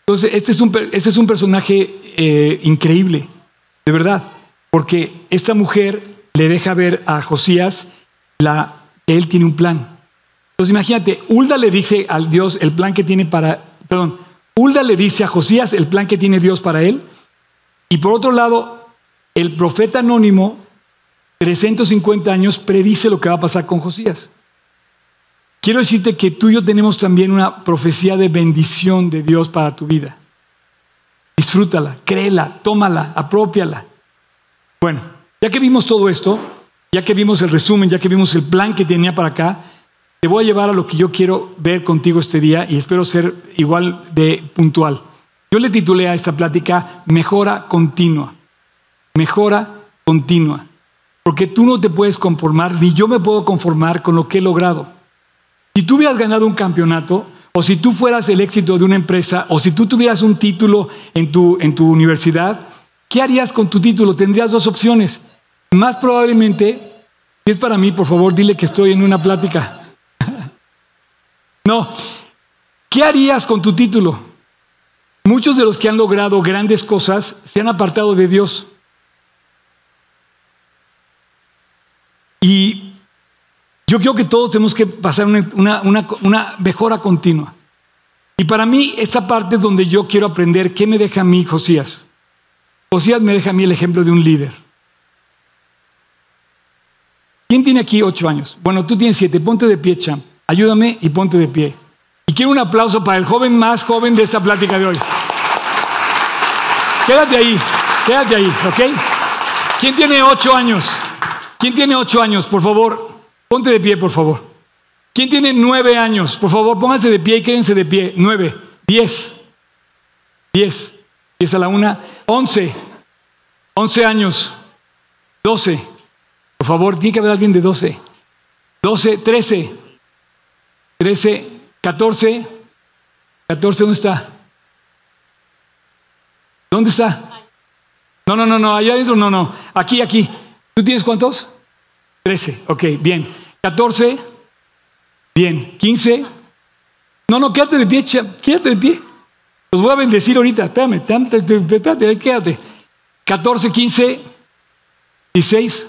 Entonces, este es un, este es un personaje eh, increíble, de verdad, porque esta mujer le deja ver a Josías la él tiene un plan. Entonces imagínate, Hulda le dice al Dios el plan que tiene para, perdón, Hulda le dice a Josías el plan que tiene Dios para él. Y por otro lado, el profeta anónimo, 350 años, predice lo que va a pasar con Josías. Quiero decirte que tú y yo tenemos también una profecía de bendición de Dios para tu vida. Disfrútala, créela, tómala, apropiala. Bueno, ya que vimos todo esto, ya que vimos el resumen, ya que vimos el plan que tenía para acá, te voy a llevar a lo que yo quiero ver contigo este día y espero ser igual de puntual. Yo le titulé a esta plática Mejora continua. Mejora continua. Porque tú no te puedes conformar, ni yo me puedo conformar con lo que he logrado. Si tú hubieras ganado un campeonato, o si tú fueras el éxito de una empresa, o si tú tuvieras un título en tu, en tu universidad, ¿qué harías con tu título? Tendrías dos opciones. Más probablemente, si es para mí, por favor, dile que estoy en una plática. [LAUGHS] no, ¿qué harías con tu título? Muchos de los que han logrado grandes cosas se han apartado de Dios. Y yo creo que todos tenemos que pasar una, mejora continua. Y para mí, esta parte es donde yo quiero aprender qué me deja a mí Josías. Josías me deja a mí el ejemplo de un líder. ¿Quién tiene aquí ocho años? Bueno, tú tienes siete. Ponte de pie, Cham. Ayúdame y ponte de pie. Y quiero un aplauso para el joven más joven de esta plática de hoy. Quédate ahí, quédate ahí, ¿ok? ¿Quién tiene ocho años? ¿Quién tiene ocho años? Por favor, ponte de pie, por favor. ¿Quién tiene nueve años? Por favor, pónganse de pie y quédense de pie. Nueve, diez, diez, diez a la una, once, once años, doce. Por favor, tiene que haber alguien de 12. 12, 13. 13, 14. 14, ¿dónde está? ¿Dónde está? No, no, no, no, allá adentro no, no. Aquí, aquí. ¿Tú tienes cuántos? 13. Ok, bien. 14. Bien. 15. No, no, quédate de pie, quédate de pie. Los voy a bendecir ahorita. Espérame, espérate, quédate. 14, 15, 16.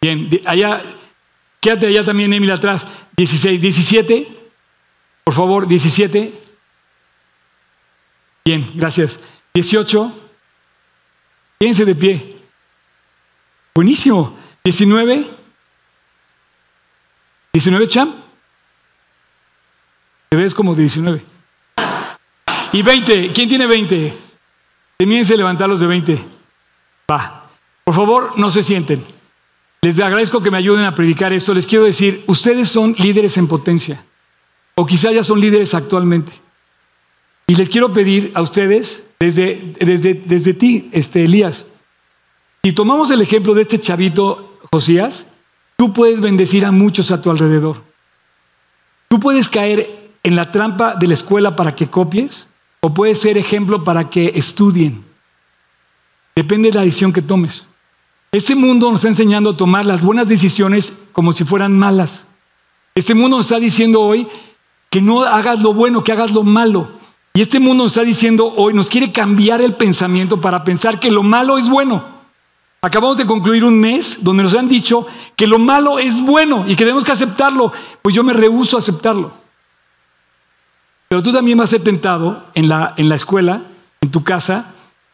Bien, allá, quédate allá también, Emil, atrás. 16, 17. Por favor, 17. Bien, gracias. 18. Quédense de pie. Buenísimo. 19. 19, Cham. Te ves como 19. Y 20. ¿Quién tiene 20? Temiense levantar los de 20. Va. Por favor, no se sienten. Les agradezco que me ayuden a predicar esto. Les quiero decir, ustedes son líderes en potencia. O quizá ya son líderes actualmente. Y les quiero pedir a ustedes, desde, desde, desde ti, este, Elías, si tomamos el ejemplo de este chavito Tú puedes bendecir a muchos a tu alrededor. Tú puedes caer en la trampa de la escuela para que copies o puedes ser ejemplo para que estudien. Depende de la decisión que tomes. Este mundo nos está enseñando a tomar las buenas decisiones como si fueran malas. Este mundo nos está diciendo hoy que no hagas lo bueno, que hagas lo malo. Y este mundo nos está diciendo hoy, nos quiere cambiar el pensamiento para pensar que lo malo es bueno. Acabamos de concluir un mes donde nos han dicho que lo malo es bueno y que tenemos que aceptarlo. Pues yo me rehúso a aceptarlo. Pero tú también vas a ser tentado en la, en la escuela, en tu casa,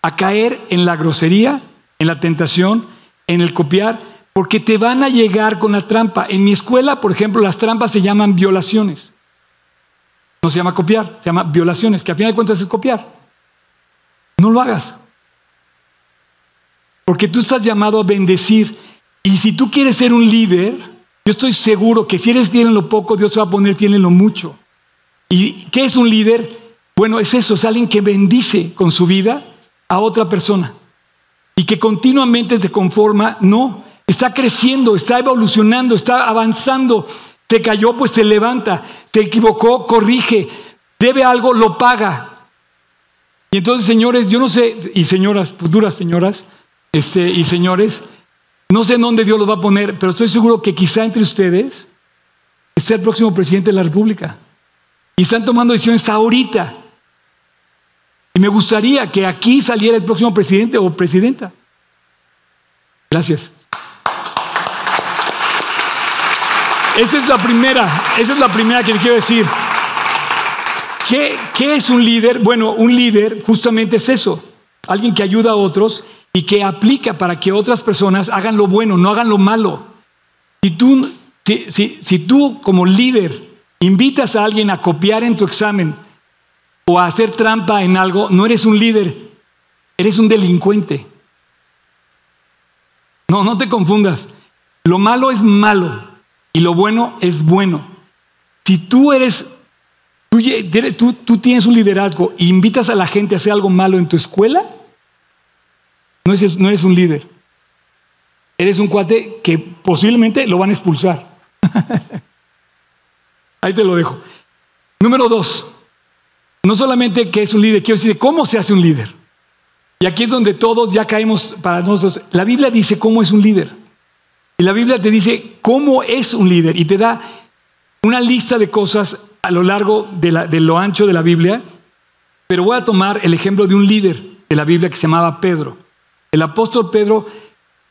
a caer en la grosería, en la tentación, en el copiar, porque te van a llegar con la trampa. En mi escuela, por ejemplo, las trampas se llaman violaciones. No se llama copiar, se llama violaciones, que al final de cuentas es copiar. No lo hagas. Porque tú estás llamado a bendecir. Y si tú quieres ser un líder, yo estoy seguro que si eres fiel en lo poco, Dios te va a poner fiel en lo mucho. ¿Y qué es un líder? Bueno, es eso, es alguien que bendice con su vida a otra persona. Y que continuamente te conforma, no, está creciendo, está evolucionando, está avanzando se cayó, pues se levanta. Se equivocó, corrige. Debe algo, lo paga. Y entonces, señores, yo no sé, y señoras, futuras señoras, este, y señores, no sé en dónde Dios los va a poner, pero estoy seguro que quizá entre ustedes esté el próximo presidente de la República. Y están tomando decisiones ahorita. Y me gustaría que aquí saliera el próximo presidente o presidenta. Gracias. Esa es la primera, esa es la primera que te quiero decir. ¿Qué, ¿Qué, es un líder? Bueno, un líder justamente es eso, alguien que ayuda a otros y que aplica para que otras personas hagan lo bueno, no hagan lo malo. Si tú, si, tú como líder invitas a alguien a copiar en tu examen o a hacer trampa en algo, no eres un líder, eres un delincuente. No, no te confundas. Lo malo es malo. Y lo bueno es bueno. Si tú eres, tú, tú, tienes un liderazgo e invitas a la gente a hacer algo malo en tu escuela, no eres, un líder. Eres un cuate que posiblemente lo van a expulsar. [LAUGHS] Ahí te lo dejo. Número dos, no solamente que es un líder, quiero decir cómo se hace un líder. Y aquí es donde todos ya caemos para nosotros. La Biblia dice cómo es un líder. Y la Biblia te dice cómo es un líder y te da una lista de cosas a lo largo de, lo ancho de la Biblia. Pero voy a tomar el ejemplo de un líder de la Biblia que se llamaba Pedro. El apóstol Pedro,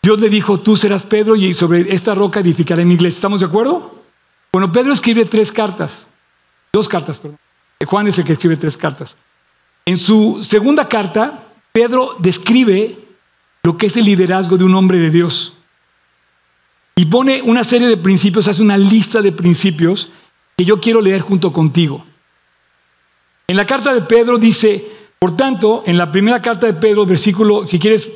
Dios le dijo, tú serás Pedro y sobre esta roca edificaré mi iglesia. ¿Estamos de acuerdo? Bueno, Pedro escribe tres cartas, dos cartas, perdón. Juan es el que escribe tres cartas. En su segunda carta, Pedro describe lo que es el liderazgo de un hombre de Dios. Y pone una serie de principios, hace una lista de principios que yo quiero leer junto contigo. En la carta de Pedro dice, por tanto, en la primera carta de Pedro, versículo, si quieres,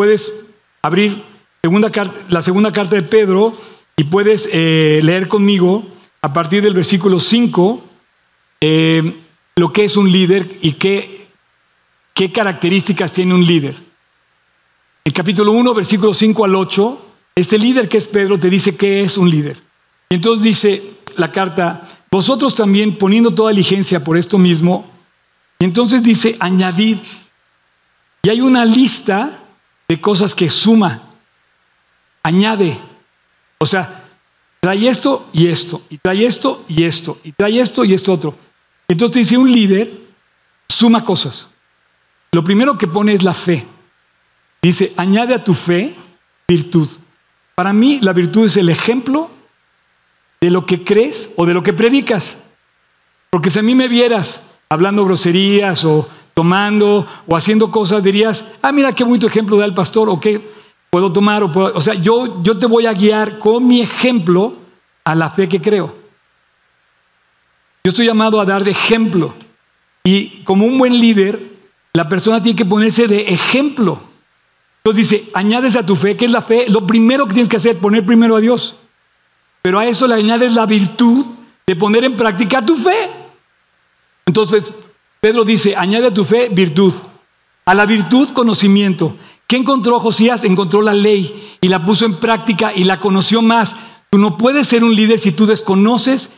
puedes abrir segunda la segunda carta de Pedro y puedes eh, leer conmigo a partir del versículo 5 eh, lo que es un líder y qué, qué características tiene un líder. El capítulo 1, versículo 5 al 8 este líder que es Pedro te dice que es un líder. Y entonces dice la carta, vosotros también poniendo toda diligencia por esto mismo, y entonces dice, añadid. Y hay una lista de cosas que suma, añade. O sea, trae esto y esto, y trae esto y esto, y trae esto y esto otro. Entonces dice, un líder suma cosas. Lo primero que pone es la fe. Dice, añade a tu fe virtud. Para mí la virtud es el ejemplo de lo que crees o de lo que predicas. Porque si a mí me vieras hablando groserías o tomando o haciendo cosas, dirías, ah, mira qué bonito ejemplo da el pastor, o qué puedo tomar, o, o sea, yo, yo te voy a guiar con mi ejemplo a la fe que creo. Yo estoy llamado a dar de ejemplo. Y como un buen líder, la persona tiene que ponerse de ejemplo. Entonces dice, añades a tu fe, ¿qué es la fe? Lo primero que tienes que hacer, poner primero a Dios. Pero a eso le añades la virtud de poner en práctica tu fe. Entonces, Pedro dice, añade a tu fe virtud. A la virtud, conocimiento. ¿Qué encontró Josías? Encontró la ley y la puso en práctica y la conoció más. Tú no puedes ser un líder si tú desconoces,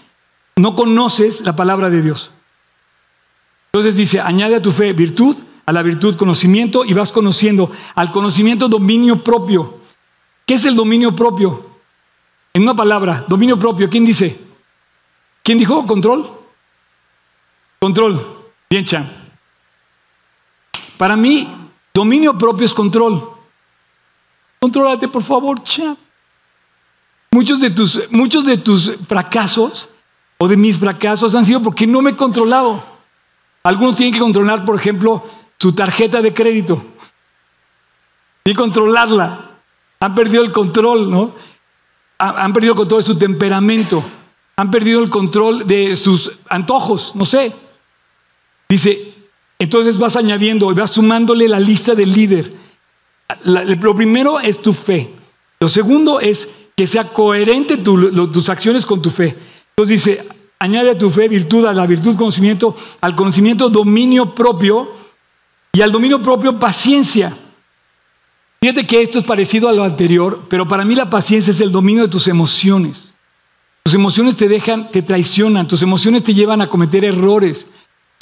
no conoces la palabra de Dios. Entonces dice, añade a tu fe virtud, a la virtud conocimiento y vas conociendo. Al conocimiento dominio propio. ¿Qué es el dominio propio? En una palabra, dominio propio, ¿quién dice? ¿Quién dijo? ¿Control? Control. Bien, Chan. Para mí, dominio propio es control. Contrólate, por favor, Chan. Muchos de, tus, muchos de tus fracasos o de mis fracasos han sido porque no me he controlado. Algunos tienen que controlar, por ejemplo, su tarjeta de crédito y controlarla. Han perdido el control, ¿no? Han perdido el control de su temperamento. Han perdido el control de sus antojos, no sé. Dice, entonces vas añadiendo, vas sumándole la lista del líder. lo primero es tu fe. Lo segundo es que sea coherente tus acciones con tu fe. Entonces dice, añade a tu fe virtud, a la virtud conocimiento, al conocimiento dominio propio y al dominio propio paciencia. Fíjate que esto es parecido a lo anterior, pero para mí la paciencia es el dominio de tus emociones. Tus emociones te dejan, te traicionan, tus emociones te llevan a cometer errores.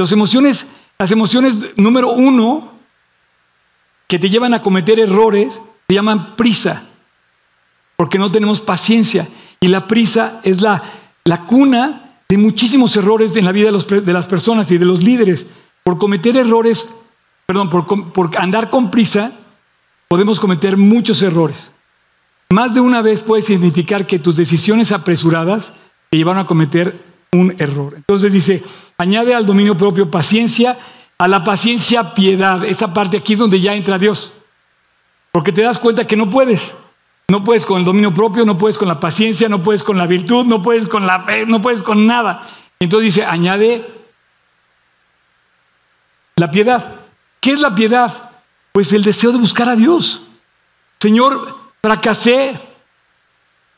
Las emociones, las emociones número uno que te llevan a cometer errores se llaman prisa, porque no tenemos paciencia. Y la prisa es la, la cuna de muchísimos errores en la vida de, las personas y de los líderes. Por cometer errores, perdón, por, por andar con prisa, podemos cometer muchos errores. Más de una vez puedes identificar que tus decisiones apresuradas te llevaron a cometer un error. Entonces dice, añade al dominio propio paciencia, a la paciencia piedad. Esa parte aquí es donde ya entra Dios. Porque te das cuenta que no puedes. No puedes con el dominio propio, no puedes con la paciencia, no puedes con la virtud, no puedes con la fe, no puedes con nada. Entonces dice, añade la piedad. ¿Qué es la piedad? Pues el deseo de buscar a Dios. Señor, fracasé.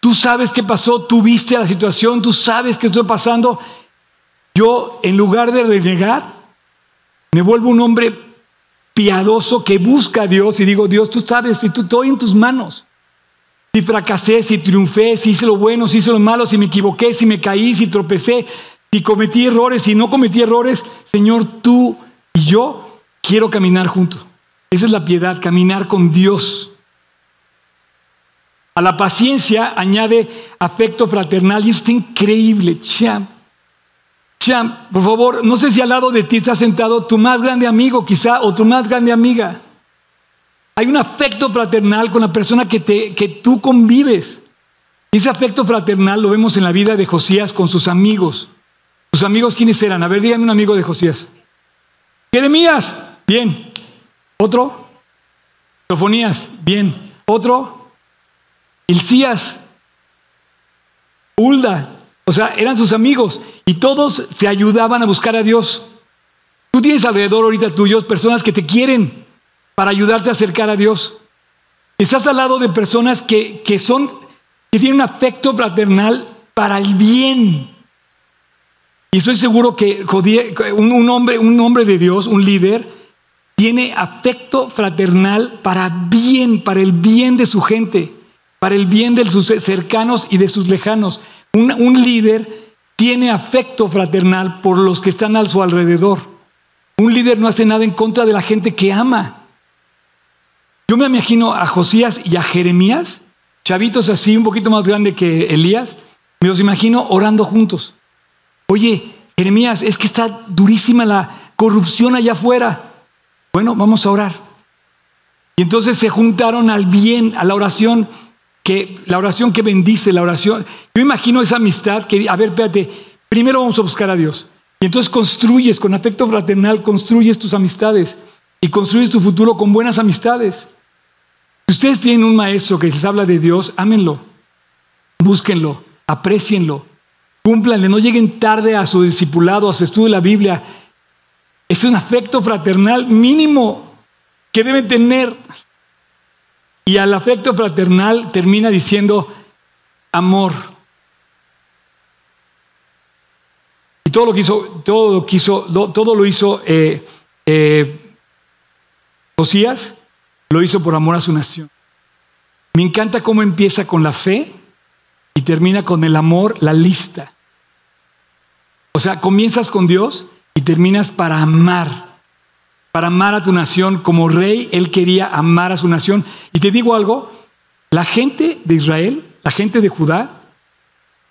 Tú sabes qué pasó, tú viste la situación, tú sabes qué estoy pasando. Yo, en lugar de renegar, me vuelvo un hombre piadoso que busca a Dios y digo, Dios, tú sabes, si tú estoy en tus manos. Si fracasé, si triunfé, si hice lo bueno, si hice lo malo, si me equivoqué, si me caí, si tropecé, si cometí errores, si no cometí errores, Señor, tú y yo quiero caminar juntos. Esa es la piedad, caminar con Dios. A la paciencia añade afecto fraternal y esto está increíble. Cham. Cham, por favor, no sé si al lado de ti está sentado tu más grande amigo quizá o tu más grande amiga. Hay un afecto fraternal con la persona que, te, que tú convives. Y ese afecto fraternal lo vemos en la vida de Josías con sus amigos. ¿Sus amigos quiénes eran? A ver, díganme un amigo de Josías. Jeremías, bien. Otro, Sofonías, bien. Otro, Ilcías, Hulda. O sea, eran sus amigos y todos se ayudaban a buscar a Dios. Tú tienes alrededor ahorita tuyos personas que te quieren para ayudarte a acercar a Dios. Estás al lado de personas que, que son, que tienen un afecto fraternal para el bien. Y estoy seguro que un, hombre, un hombre de Dios, un líder, tiene afecto fraternal para bien, para el bien de su gente. para el bien de sus cercanos y de sus lejanos. Un, líder tiene afecto fraternal por los que están a su alrededor. Un líder no hace nada en contra de la gente que ama. Yo me imagino a Josías y a Jeremías, chavitos así, un poquito más grande que Elías, me los imagino orando juntos. Oye, Jeremías, es que está durísima la corrupción allá afuera. Bueno, vamos a orar. Y entonces se juntaron al bien, a la oración que la oración que bendice, la oración. Yo imagino esa amistad que, a ver, espérate, primero vamos a buscar a Dios. Y entonces construyes con afecto fraternal, construyes tus amistades y construyes tu futuro con buenas amistades. Si ustedes tienen un maestro que les habla de Dios, ámenlo, búsquenlo, aprecienlo, cúmplanle, no lleguen tarde a su discipulado, a su estudio de la Biblia. Es un afecto fraternal mínimo que deben tener. Y al afecto fraternal termina diciendo amor. Y todo lo que hizo, todo lo, quiso, todo lo hizo eh, eh, Josías, lo hizo por amor a su nación. Me encanta cómo empieza con la fe y termina con el amor, la lista. O sea, comienzas con Dios y terminas para amar para amar a tu nación como rey. Él quería amar a su nación. Y te digo algo, la gente de Israel, la gente de Judá,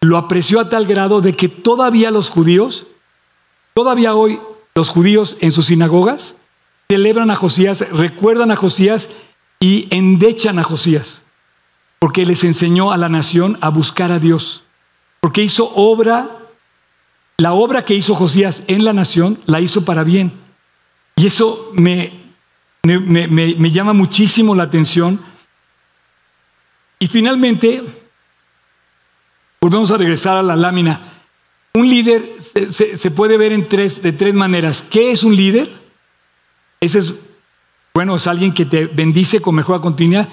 lo apreció a tal grado de que todavía los judíos, todavía hoy los judíos en sus sinagogas, celebran a Josías, recuerdan a Josías y endechan a Josías, porque les enseñó a la nación a buscar a Dios, porque hizo obra, la obra que hizo Josías en la nación, la hizo para bien. Y eso me, me, llama muchísimo la atención. Y finalmente, volvemos a regresar a la lámina. Un líder se, puede ver en tres, de tres maneras. ¿Qué es un líder? Ese es, bueno, es alguien que te bendice con mejor continuidad.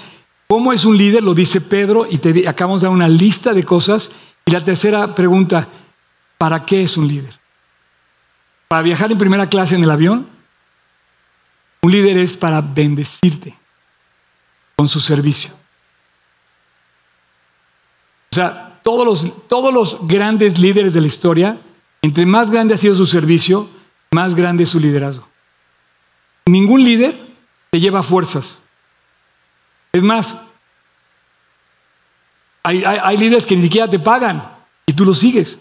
¿Cómo es un líder? Lo dice Pedro y te acabamos de dar una lista de cosas. Y la tercera pregunta, ¿para qué es un líder? ¿Para viajar en primera clase en el avión? Un líder es para bendecirte con su servicio. O sea, todos los, todos los grandes líderes de la historia, entre más grande ha sido su servicio, más grande es su liderazgo. Ningún líder te lleva fuerzas. Es más, hay, hay, líderes que ni siquiera te pagan y tú los sigues.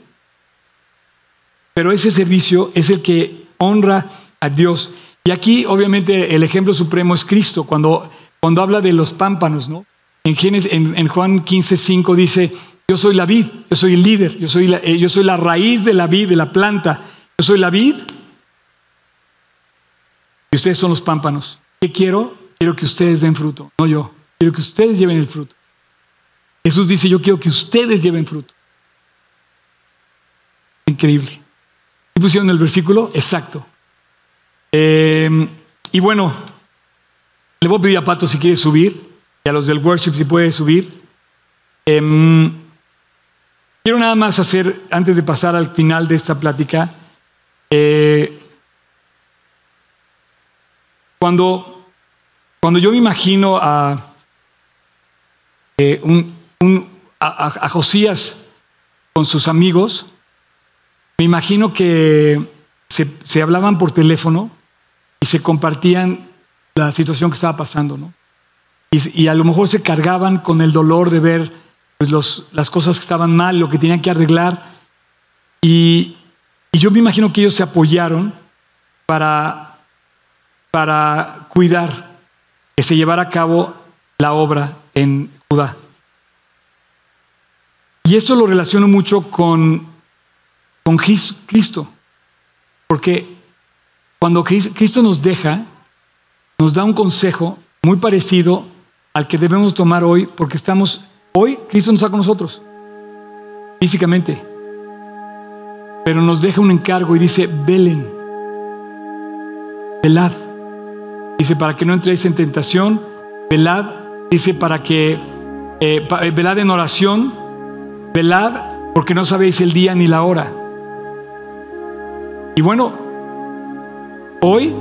Pero ese servicio es el que honra a Dios. Y aquí, obviamente, el ejemplo supremo es Cristo, cuando, cuando habla de los pámpanos, ¿no? En, en, Juan 15, 5 dice, yo soy la vid, yo soy el líder, yo soy la, eh, yo soy la raíz de la vid, de la planta, yo soy la vid y ustedes son los pámpanos. ¿Qué quiero? Quiero que ustedes den fruto, no yo. Quiero que ustedes lleven el fruto. Jesús dice, yo quiero que ustedes lleven fruto. Increíble. ¿Y pusieron el versículo? Exacto. Eh, y bueno, le voy a pedir a Pato si quiere subir, y a los del worship si puede subir. Em, quiero nada más hacer, antes de pasar al final de esta plática, eh, cuando, cuando yo me imagino a, eh, a Josías con sus amigos, me imagino que se, hablaban por teléfono y se compartían la situación que estaba pasando, ¿no? Y, a lo mejor se cargaban con el dolor de ver pues, las cosas que estaban mal, lo que tenían que arreglar. Y, y yo me imagino que ellos se apoyaron para, para cuidar que se llevara a cabo la obra en Judá. Y esto lo relaciono mucho con, con Cristo. Porque cuando Cristo nos deja, nos da un consejo muy parecido al que debemos tomar hoy, porque estamos, hoy Cristo nos está con nosotros, físicamente, pero nos deja un encargo y dice, velen, velad. Dice, para que no entréis en tentación, velad. Dice, para que, eh, eh, velad en oración, velad, porque no sabéis el día ni la hora. Y bueno, hoy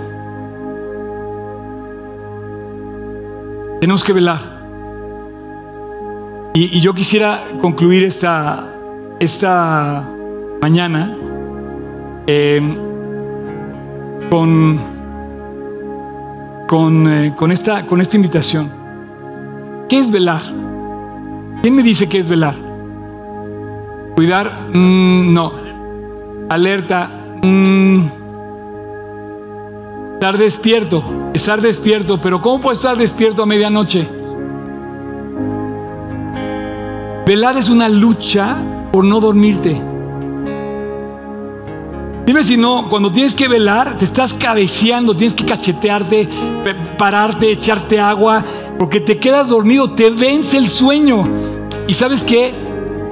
tenemos que velar. Y, yo quisiera concluir esta, esta mañana eh, con, eh, con, esta, con esta invitación. ¿Qué es velar? ¿Quién me dice qué es velar? Cuidar, mm, no. Alerta, mm. Estar despierto, estar despierto, pero ¿cómo puedo estar despierto a medianoche? Velar es una lucha por no dormirte. Dime si no, cuando tienes que velar, te estás cabeceando, tienes que cachetearte, pararte, echarte agua, porque te quedas dormido, te vence el sueño. Y sabes qué?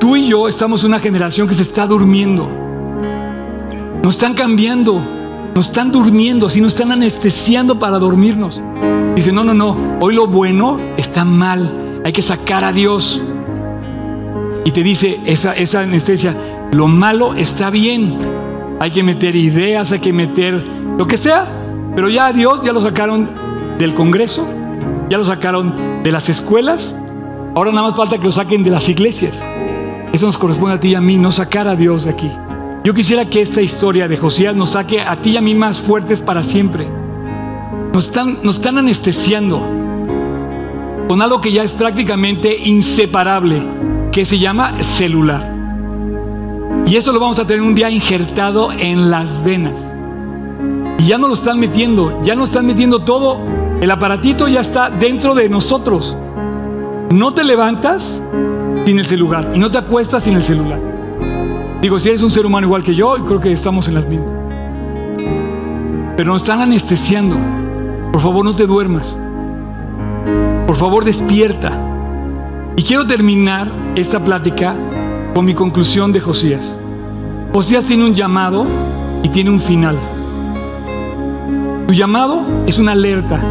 Tú y yo estamos una generación que se está durmiendo. Nos están cambiando, nos están durmiendo, así nos están anestesiando para dormirnos. Dice, no, no, no, hoy lo bueno está mal, hay que sacar a Dios. Y te dice esa, esa anestesia, lo malo está bien, hay que meter ideas, hay que meter lo que sea, pero ya a Dios ya lo sacaron del Congreso, ya lo sacaron de las escuelas, ahora nada más falta que lo saquen de las iglesias. Eso nos corresponde a ti y a mí, no sacar a Dios de aquí. Yo quisiera que esta historia de Josías nos saque a ti y a mí más fuertes para siempre. Nos están, nos están anestesiando con algo que ya es prácticamente inseparable, que se llama celular. Y eso lo vamos a tener un día injertado en las venas. Y ya no lo están metiendo, ya no están metiendo todo. El aparatito ya está dentro de nosotros. No te levantas sin el celular y no te acuestas sin el celular. Digo, si eres un ser humano igual que yo, creo que estamos en las mismas. Pero nos están anestesiando. Por favor, no te duermas. Por favor, despierta. Y quiero terminar esta plática con mi conclusión de Josías. Josías tiene un llamado y tiene un final. Su llamado es una alerta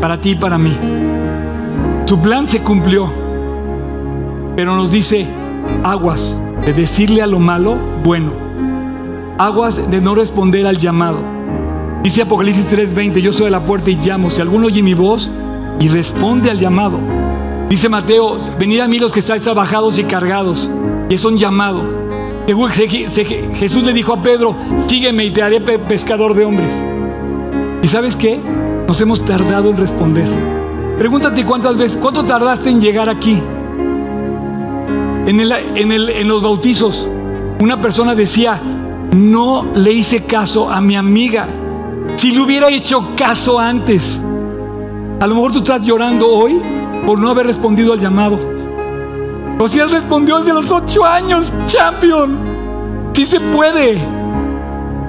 para ti y para mí. Su plan se cumplió, pero nos dice aguas de decirle a lo malo bueno, aguas de no responder al llamado. Dice Apocalipsis 3:20, yo soy de la puerta y llamo, si alguno oye mi voz y responde al llamado. Dice Mateo, venid a mí los que estáis trabajados y cargados y es un llamado. Jesús le dijo a Pedro, sígueme y te haré pescador de hombres. ¿Y sabes qué? Nos hemos tardado en responder. Pregúntate cuántas veces, ¿cuánto tardaste en llegar aquí? En, los bautizos, una persona decía, no le hice caso a mi amiga. Si le hubiera hecho caso antes, a lo mejor tú estás llorando hoy por no haber respondido al llamado. Josías respondió desde los ocho años, champion. Sí se puede.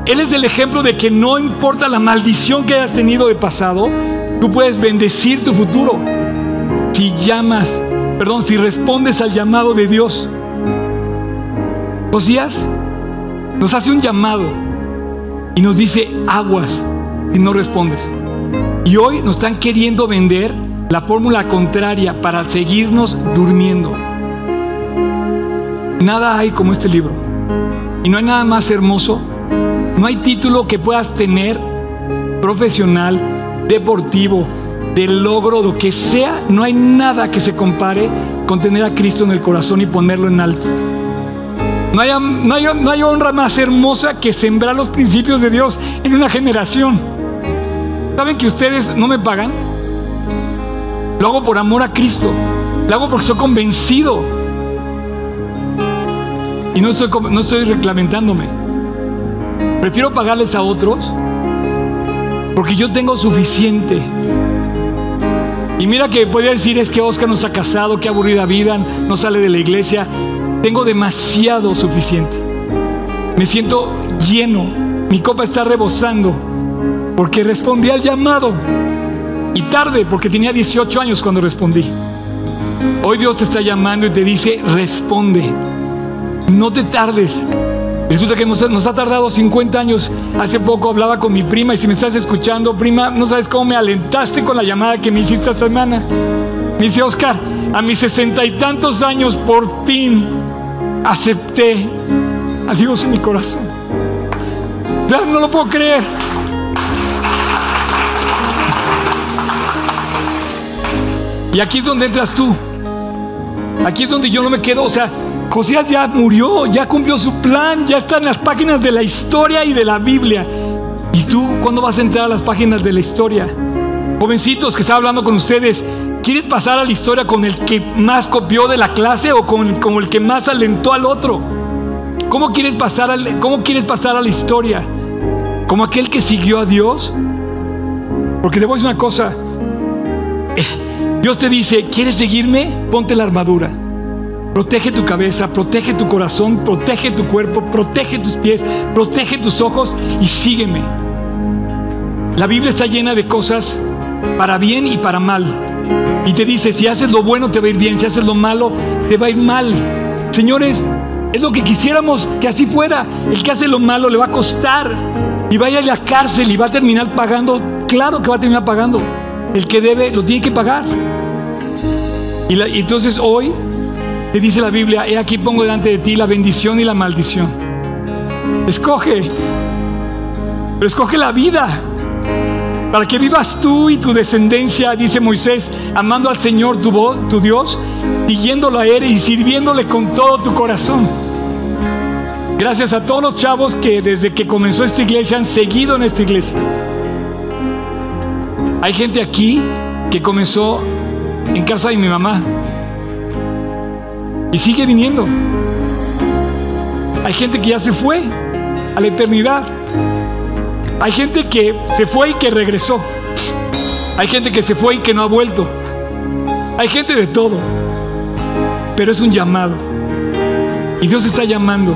Él es el ejemplo de que no importa la maldición que hayas tenido de pasado, tú puedes bendecir tu futuro. Si llamas, perdón, si respondes al llamado de Dios. Josías nos hace un llamado y nos dice aguas y no respondes. Y hoy nos están queriendo vender la fórmula contraria para seguirnos durmiendo. Nada hay como este libro. Y no hay nada más hermoso. No hay título que puedas tener profesional, deportivo, de logro, lo que sea. No hay nada que se compare con tener a Cristo en el corazón y ponerlo en alto. No hay, no hay, no hay honra más hermosa que sembrar los principios de Dios en una generación. ¿Saben que ustedes no me pagan? Lo hago por amor a Cristo. Lo hago porque soy convencido y no estoy, no estoy reclamentándome. Prefiero pagarles a otros porque yo tengo suficiente. Y mira que podría decir es que Oscar no se ha casado, qué aburrida vida, no sale de la iglesia. Tengo demasiado suficiente. Me siento lleno. Mi copa está rebosando porque respondí al llamado. Y tarde porque tenía 18 años cuando respondí. Hoy Dios te está llamando y te dice, responde. No te tardes. Resulta que nos, ha tardado 50 años. Hace poco hablaba con mi prima y si me estás escuchando, prima, no sabes cómo me alentaste con la llamada que me hiciste esta semana. Me dice Oscar, a mis sesenta y tantos años por fin acepté a Dios en mi corazón. Ya no lo puedo creer. Y aquí es donde entras tú. Aquí es donde yo no me quedo, o sea, Josías ya murió, ya cumplió su plan, ya está en las páginas de la historia y de la Biblia. ¿Y tú cuándo vas a entrar a las páginas de la historia? Jovencitos que está hablando con ustedes, ¿quieres pasar a la historia con el que más copió de la clase o con, el que más alentó al otro? ¿Cómo quieres, pasar ¿Cómo quieres pasar a la historia? ¿Como aquel que siguió a Dios? Porque te voy a decir una cosa. Dios te dice, ¿quieres seguirme? Ponte la armadura. Protege tu cabeza, protege tu corazón, protege tu cuerpo, protege tus pies, protege tus ojos y sígueme. La Biblia está llena de cosas para bien y para mal. Y te dice, si haces lo bueno te va a ir bien, si haces lo malo te va a ir mal. Señores, es lo que quisiéramos que así fuera. El que hace lo malo le va a costar y vaya a la cárcel y va a terminar pagando. Claro que va a terminar pagando. El que debe lo tiene que pagar. Y, y entonces hoy te dice la Biblia, he aquí pongo delante de ti la bendición y la maldición. Escoge, pero escoge la vida. Para que vivas tú y tu descendencia, dice Moisés, amando al Señor tu, tu Dios, siguiéndolo a Él y sirviéndole con todo tu corazón. Gracias a todos los chavos que desde que comenzó esta iglesia han seguido en esta iglesia. Hay gente aquí que comenzó en casa de mi mamá. Y sigue viniendo. Hay gente que ya se fue a la eternidad. Hay gente que se fue y que regresó. Hay gente que se fue y que no ha vuelto. Hay gente de todo. Pero es un llamado. Y Dios está llamando.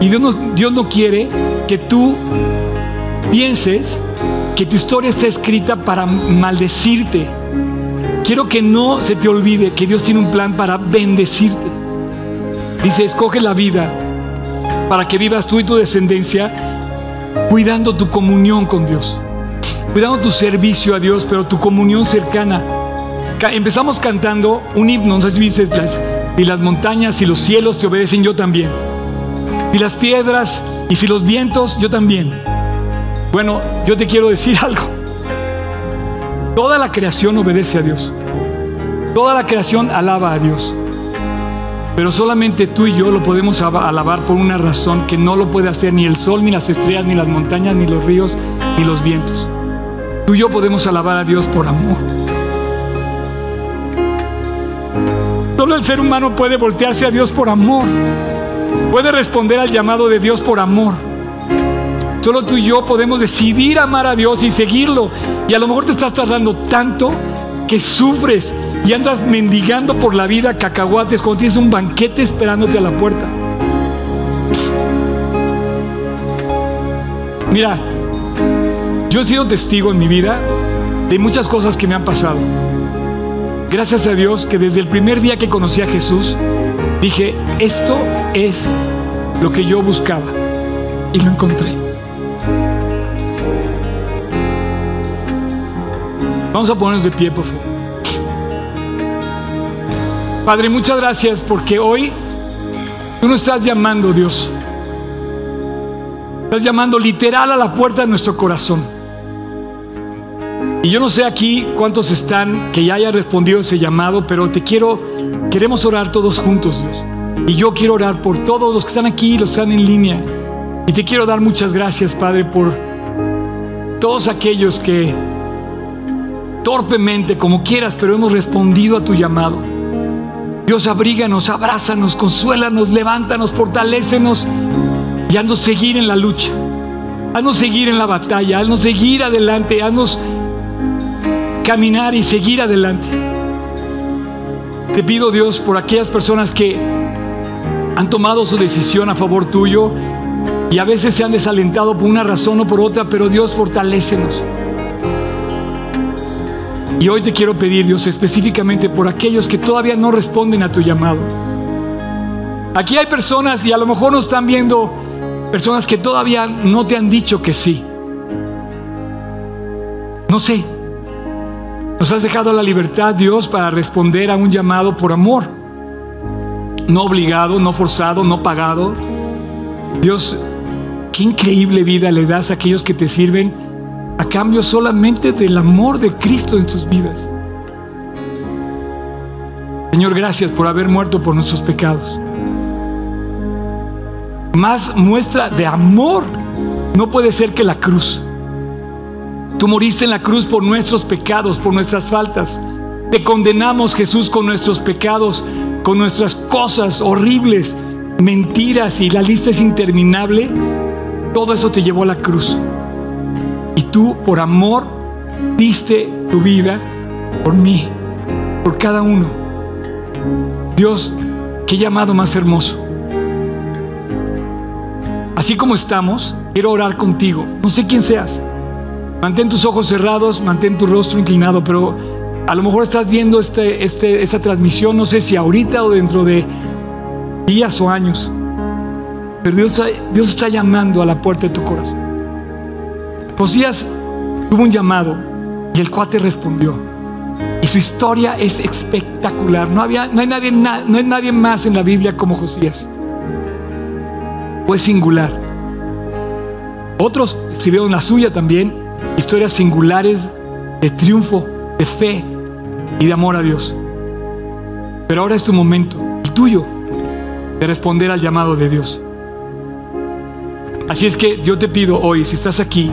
Y Dios no, no quiere que tú pienses que tu historia está escrita para maldecirte Quiero que no se te olvide que Dios tiene un plan para bendecirte. Dice, escoge la vida para que vivas tú y tu descendencia cuidando tu comunión con Dios, cuidando tu servicio a Dios, pero tu comunión cercana. Empezamos cantando un himno, no sé si dices, y las montañas y los cielos te obedecen, yo también. Y las piedras y si los vientos, yo también. Bueno, yo te quiero decir [LAUGHS] algo. Toda la creación obedece a Dios. Toda la creación alaba a Dios. Pero solamente tú y yo lo podemos alabar por una razón que no lo puede hacer ni el sol, ni las estrellas, ni las montañas, ni los ríos, ni los vientos. Tú y yo podemos alabar a Dios por amor. Solo el ser humano puede voltearse a Dios por amor. Puede responder al llamado de Dios por amor. Solo tú y yo podemos decidir amar a Dios y seguirlo. Y a lo mejor te estás tardando tanto que sufres y andas mendigando por la vida cacahuates cuando tienes un banquete esperándote a la puerta. Mira, yo he sido testigo en mi vida de muchas cosas que me han pasado. Gracias a Dios que desde el primer día que conocí a Jesús, dije, esto es lo que yo buscaba. Y lo encontré. Vamos a ponernos de pie, por favor. Padre, muchas gracias porque hoy tú nos estás llamando, Dios. Estás llamando literal a la puerta de nuestro corazón. Y yo no sé aquí cuántos están que ya hayan respondido ese llamado, pero te quiero, queremos orar todos juntos, Dios. Y yo quiero orar por todos los que están aquí, los que están en línea. Y te quiero dar muchas gracias, Padre, por todos aquellos que torpemente, como quieras, pero hemos respondido a tu llamado. Dios, abríganos, abrázanos, consuélanos, levántanos, fortalécenos y haznos seguir en la lucha. Haznos seguir en la batalla, haznos seguir adelante, haznos caminar y seguir adelante. Te pido, Dios, por aquellas personas que han tomado su decisión a favor tuyo y a veces se han desalentado por una razón o por otra, pero Dios, fortalécenos. Y hoy te quiero pedir, Dios, específicamente por aquellos que todavía no responden a tu llamado. Aquí hay personas, y a lo mejor nos están viendo personas que todavía no te han dicho que sí. No sé. Nos has dejado la libertad, Dios, para responder a un llamado por amor. No obligado, no forzado, no pagado. Dios, qué increíble vida le das a aquellos que te sirven a cambio solamente del amor de Cristo en sus vidas. Señor, gracias por haber muerto por nuestros pecados. Más muestra de amor no puede ser que la cruz. Tú moriste en la cruz por nuestros pecados, por nuestras faltas. Te condenamos, Jesús, con nuestros pecados, con nuestras cosas horribles, mentiras y la lista es interminable. Todo eso te llevó a la cruz. Y tú, por amor, diste tu vida por mí, por cada uno. Dios, qué llamado más hermoso. Así como estamos, quiero orar contigo. No sé quién seas. Mantén tus ojos cerrados, mantén tu rostro inclinado, pero a lo mejor estás viendo este, este, esta transmisión, no sé si ahorita o dentro de días o años. Pero Dios, Dios está llamando a la puerta de tu corazón. Josías tuvo un llamado y el cuate respondió. Y su historia es espectacular. No, había, no, hay nadie, no hay nadie más en la Biblia como Josías. Fue singular. Otros escribieron la suya también. Historias singulares de triunfo, de fe, y de amor a Dios. Pero ahora es tu momento, el tuyo, de responder al llamado de Dios. Así es que yo te pido hoy, si estás aquí,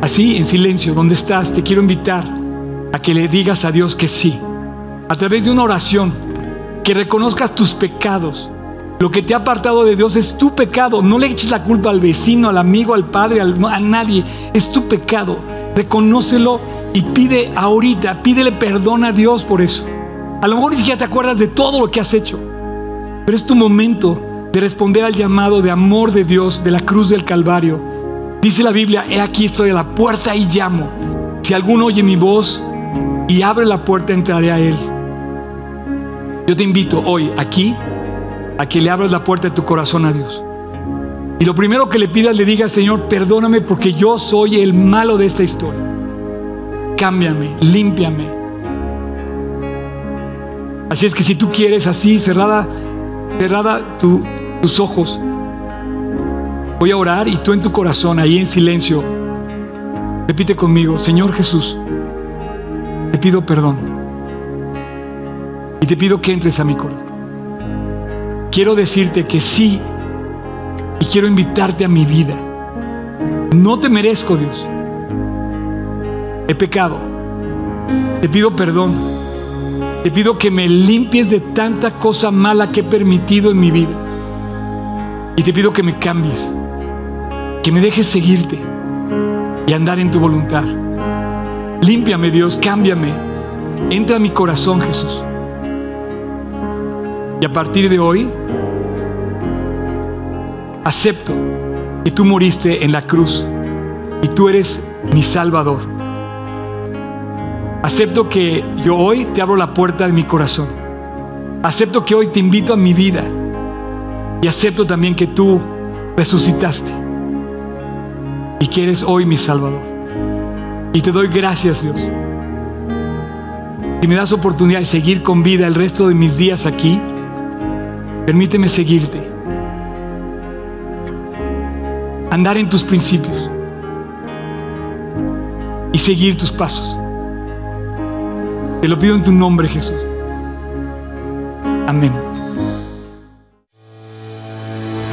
así en silencio, donde estás, te quiero invitar a que le digas a Dios que sí, a través de una oración, que reconozcas tus pecados. Lo que te ha apartado de Dios es tu pecado. No le eches la culpa al vecino, al amigo, al padre, a nadie. Es tu pecado reconócelo y pide ahorita, pídele perdón a Dios por eso. A lo mejor ni siquiera te acuerdas de todo lo que has hecho, pero es tu momento de responder al llamado de amor de Dios de la cruz del Calvario. Dice la Biblia, he aquí estoy a la puerta y llamo. Si alguno oye mi voz y abre la puerta, entraré a él. Yo te invito hoy aquí a que le abras la puerta de tu corazón a Dios. Y lo primero que le pidas, le digas, Señor, perdóname porque yo soy el malo de esta historia. Cámbiame, límpiame. Así es que si tú quieres así, cerrada, cerrada tus ojos, voy a orar y tú en tu corazón, ahí en silencio, repite conmigo, Señor Jesús, te pido perdón. Y te pido que entres a mi corazón. Quiero decirte que sí y quiero invitarte a mi vida. No te merezco, Dios. He pecado. Te pido perdón. Te pido que me limpies de tanta cosa mala que he permitido en mi vida. Y te pido que me cambies. Que me dejes seguirte y andar en tu voluntad. Límpiame, Dios, cámbiame. Entra a mi corazón, Jesús. Y a partir de hoy, acepto que tú moriste en la cruz y tú eres mi Salvador. Acepto que yo hoy te abro la puerta de mi corazón. Acepto que hoy te invito a mi vida. Y acepto también que tú resucitaste. Y que eres hoy mi Salvador. Y te doy gracias, Dios. Si me das oportunidad de seguir con vida el resto de mis días aquí, permíteme seguirte andar en tus principios y seguir tus pasos. Te lo pido en tu nombre, Jesús. Amén.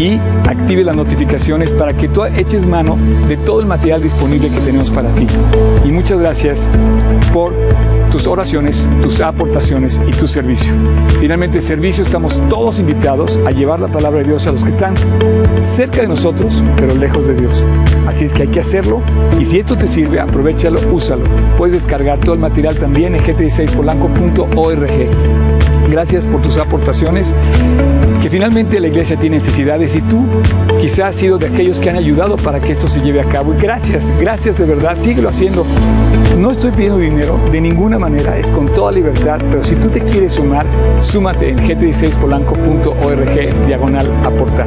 y active las notificaciones para que tú eches mano de todo el material disponible que tenemos para ti. Y muchas gracias por tus oraciones, tus aportaciones y tu servicio. Finalmente, servicio estamos todos invitados a llevar la palabra de Dios a los que están cerca de nosotros, pero lejos de Dios. Así es que hay que hacerlo y si esto te sirve, aprovechalo, úsalo. Puedes descargar todo el material también en gt16polanco.org. Gracias por tus aportaciones que finalmente la iglesia tiene necesidades y tú quizás has sido de aquellos que han ayudado para que esto se lleve a cabo. Y gracias, gracias de verdad, síguelo haciendo. No estoy pidiendo dinero de ninguna manera, es con toda libertad, pero si tú te quieres sumar, súmate en gt16polanco.org diagonal aportar.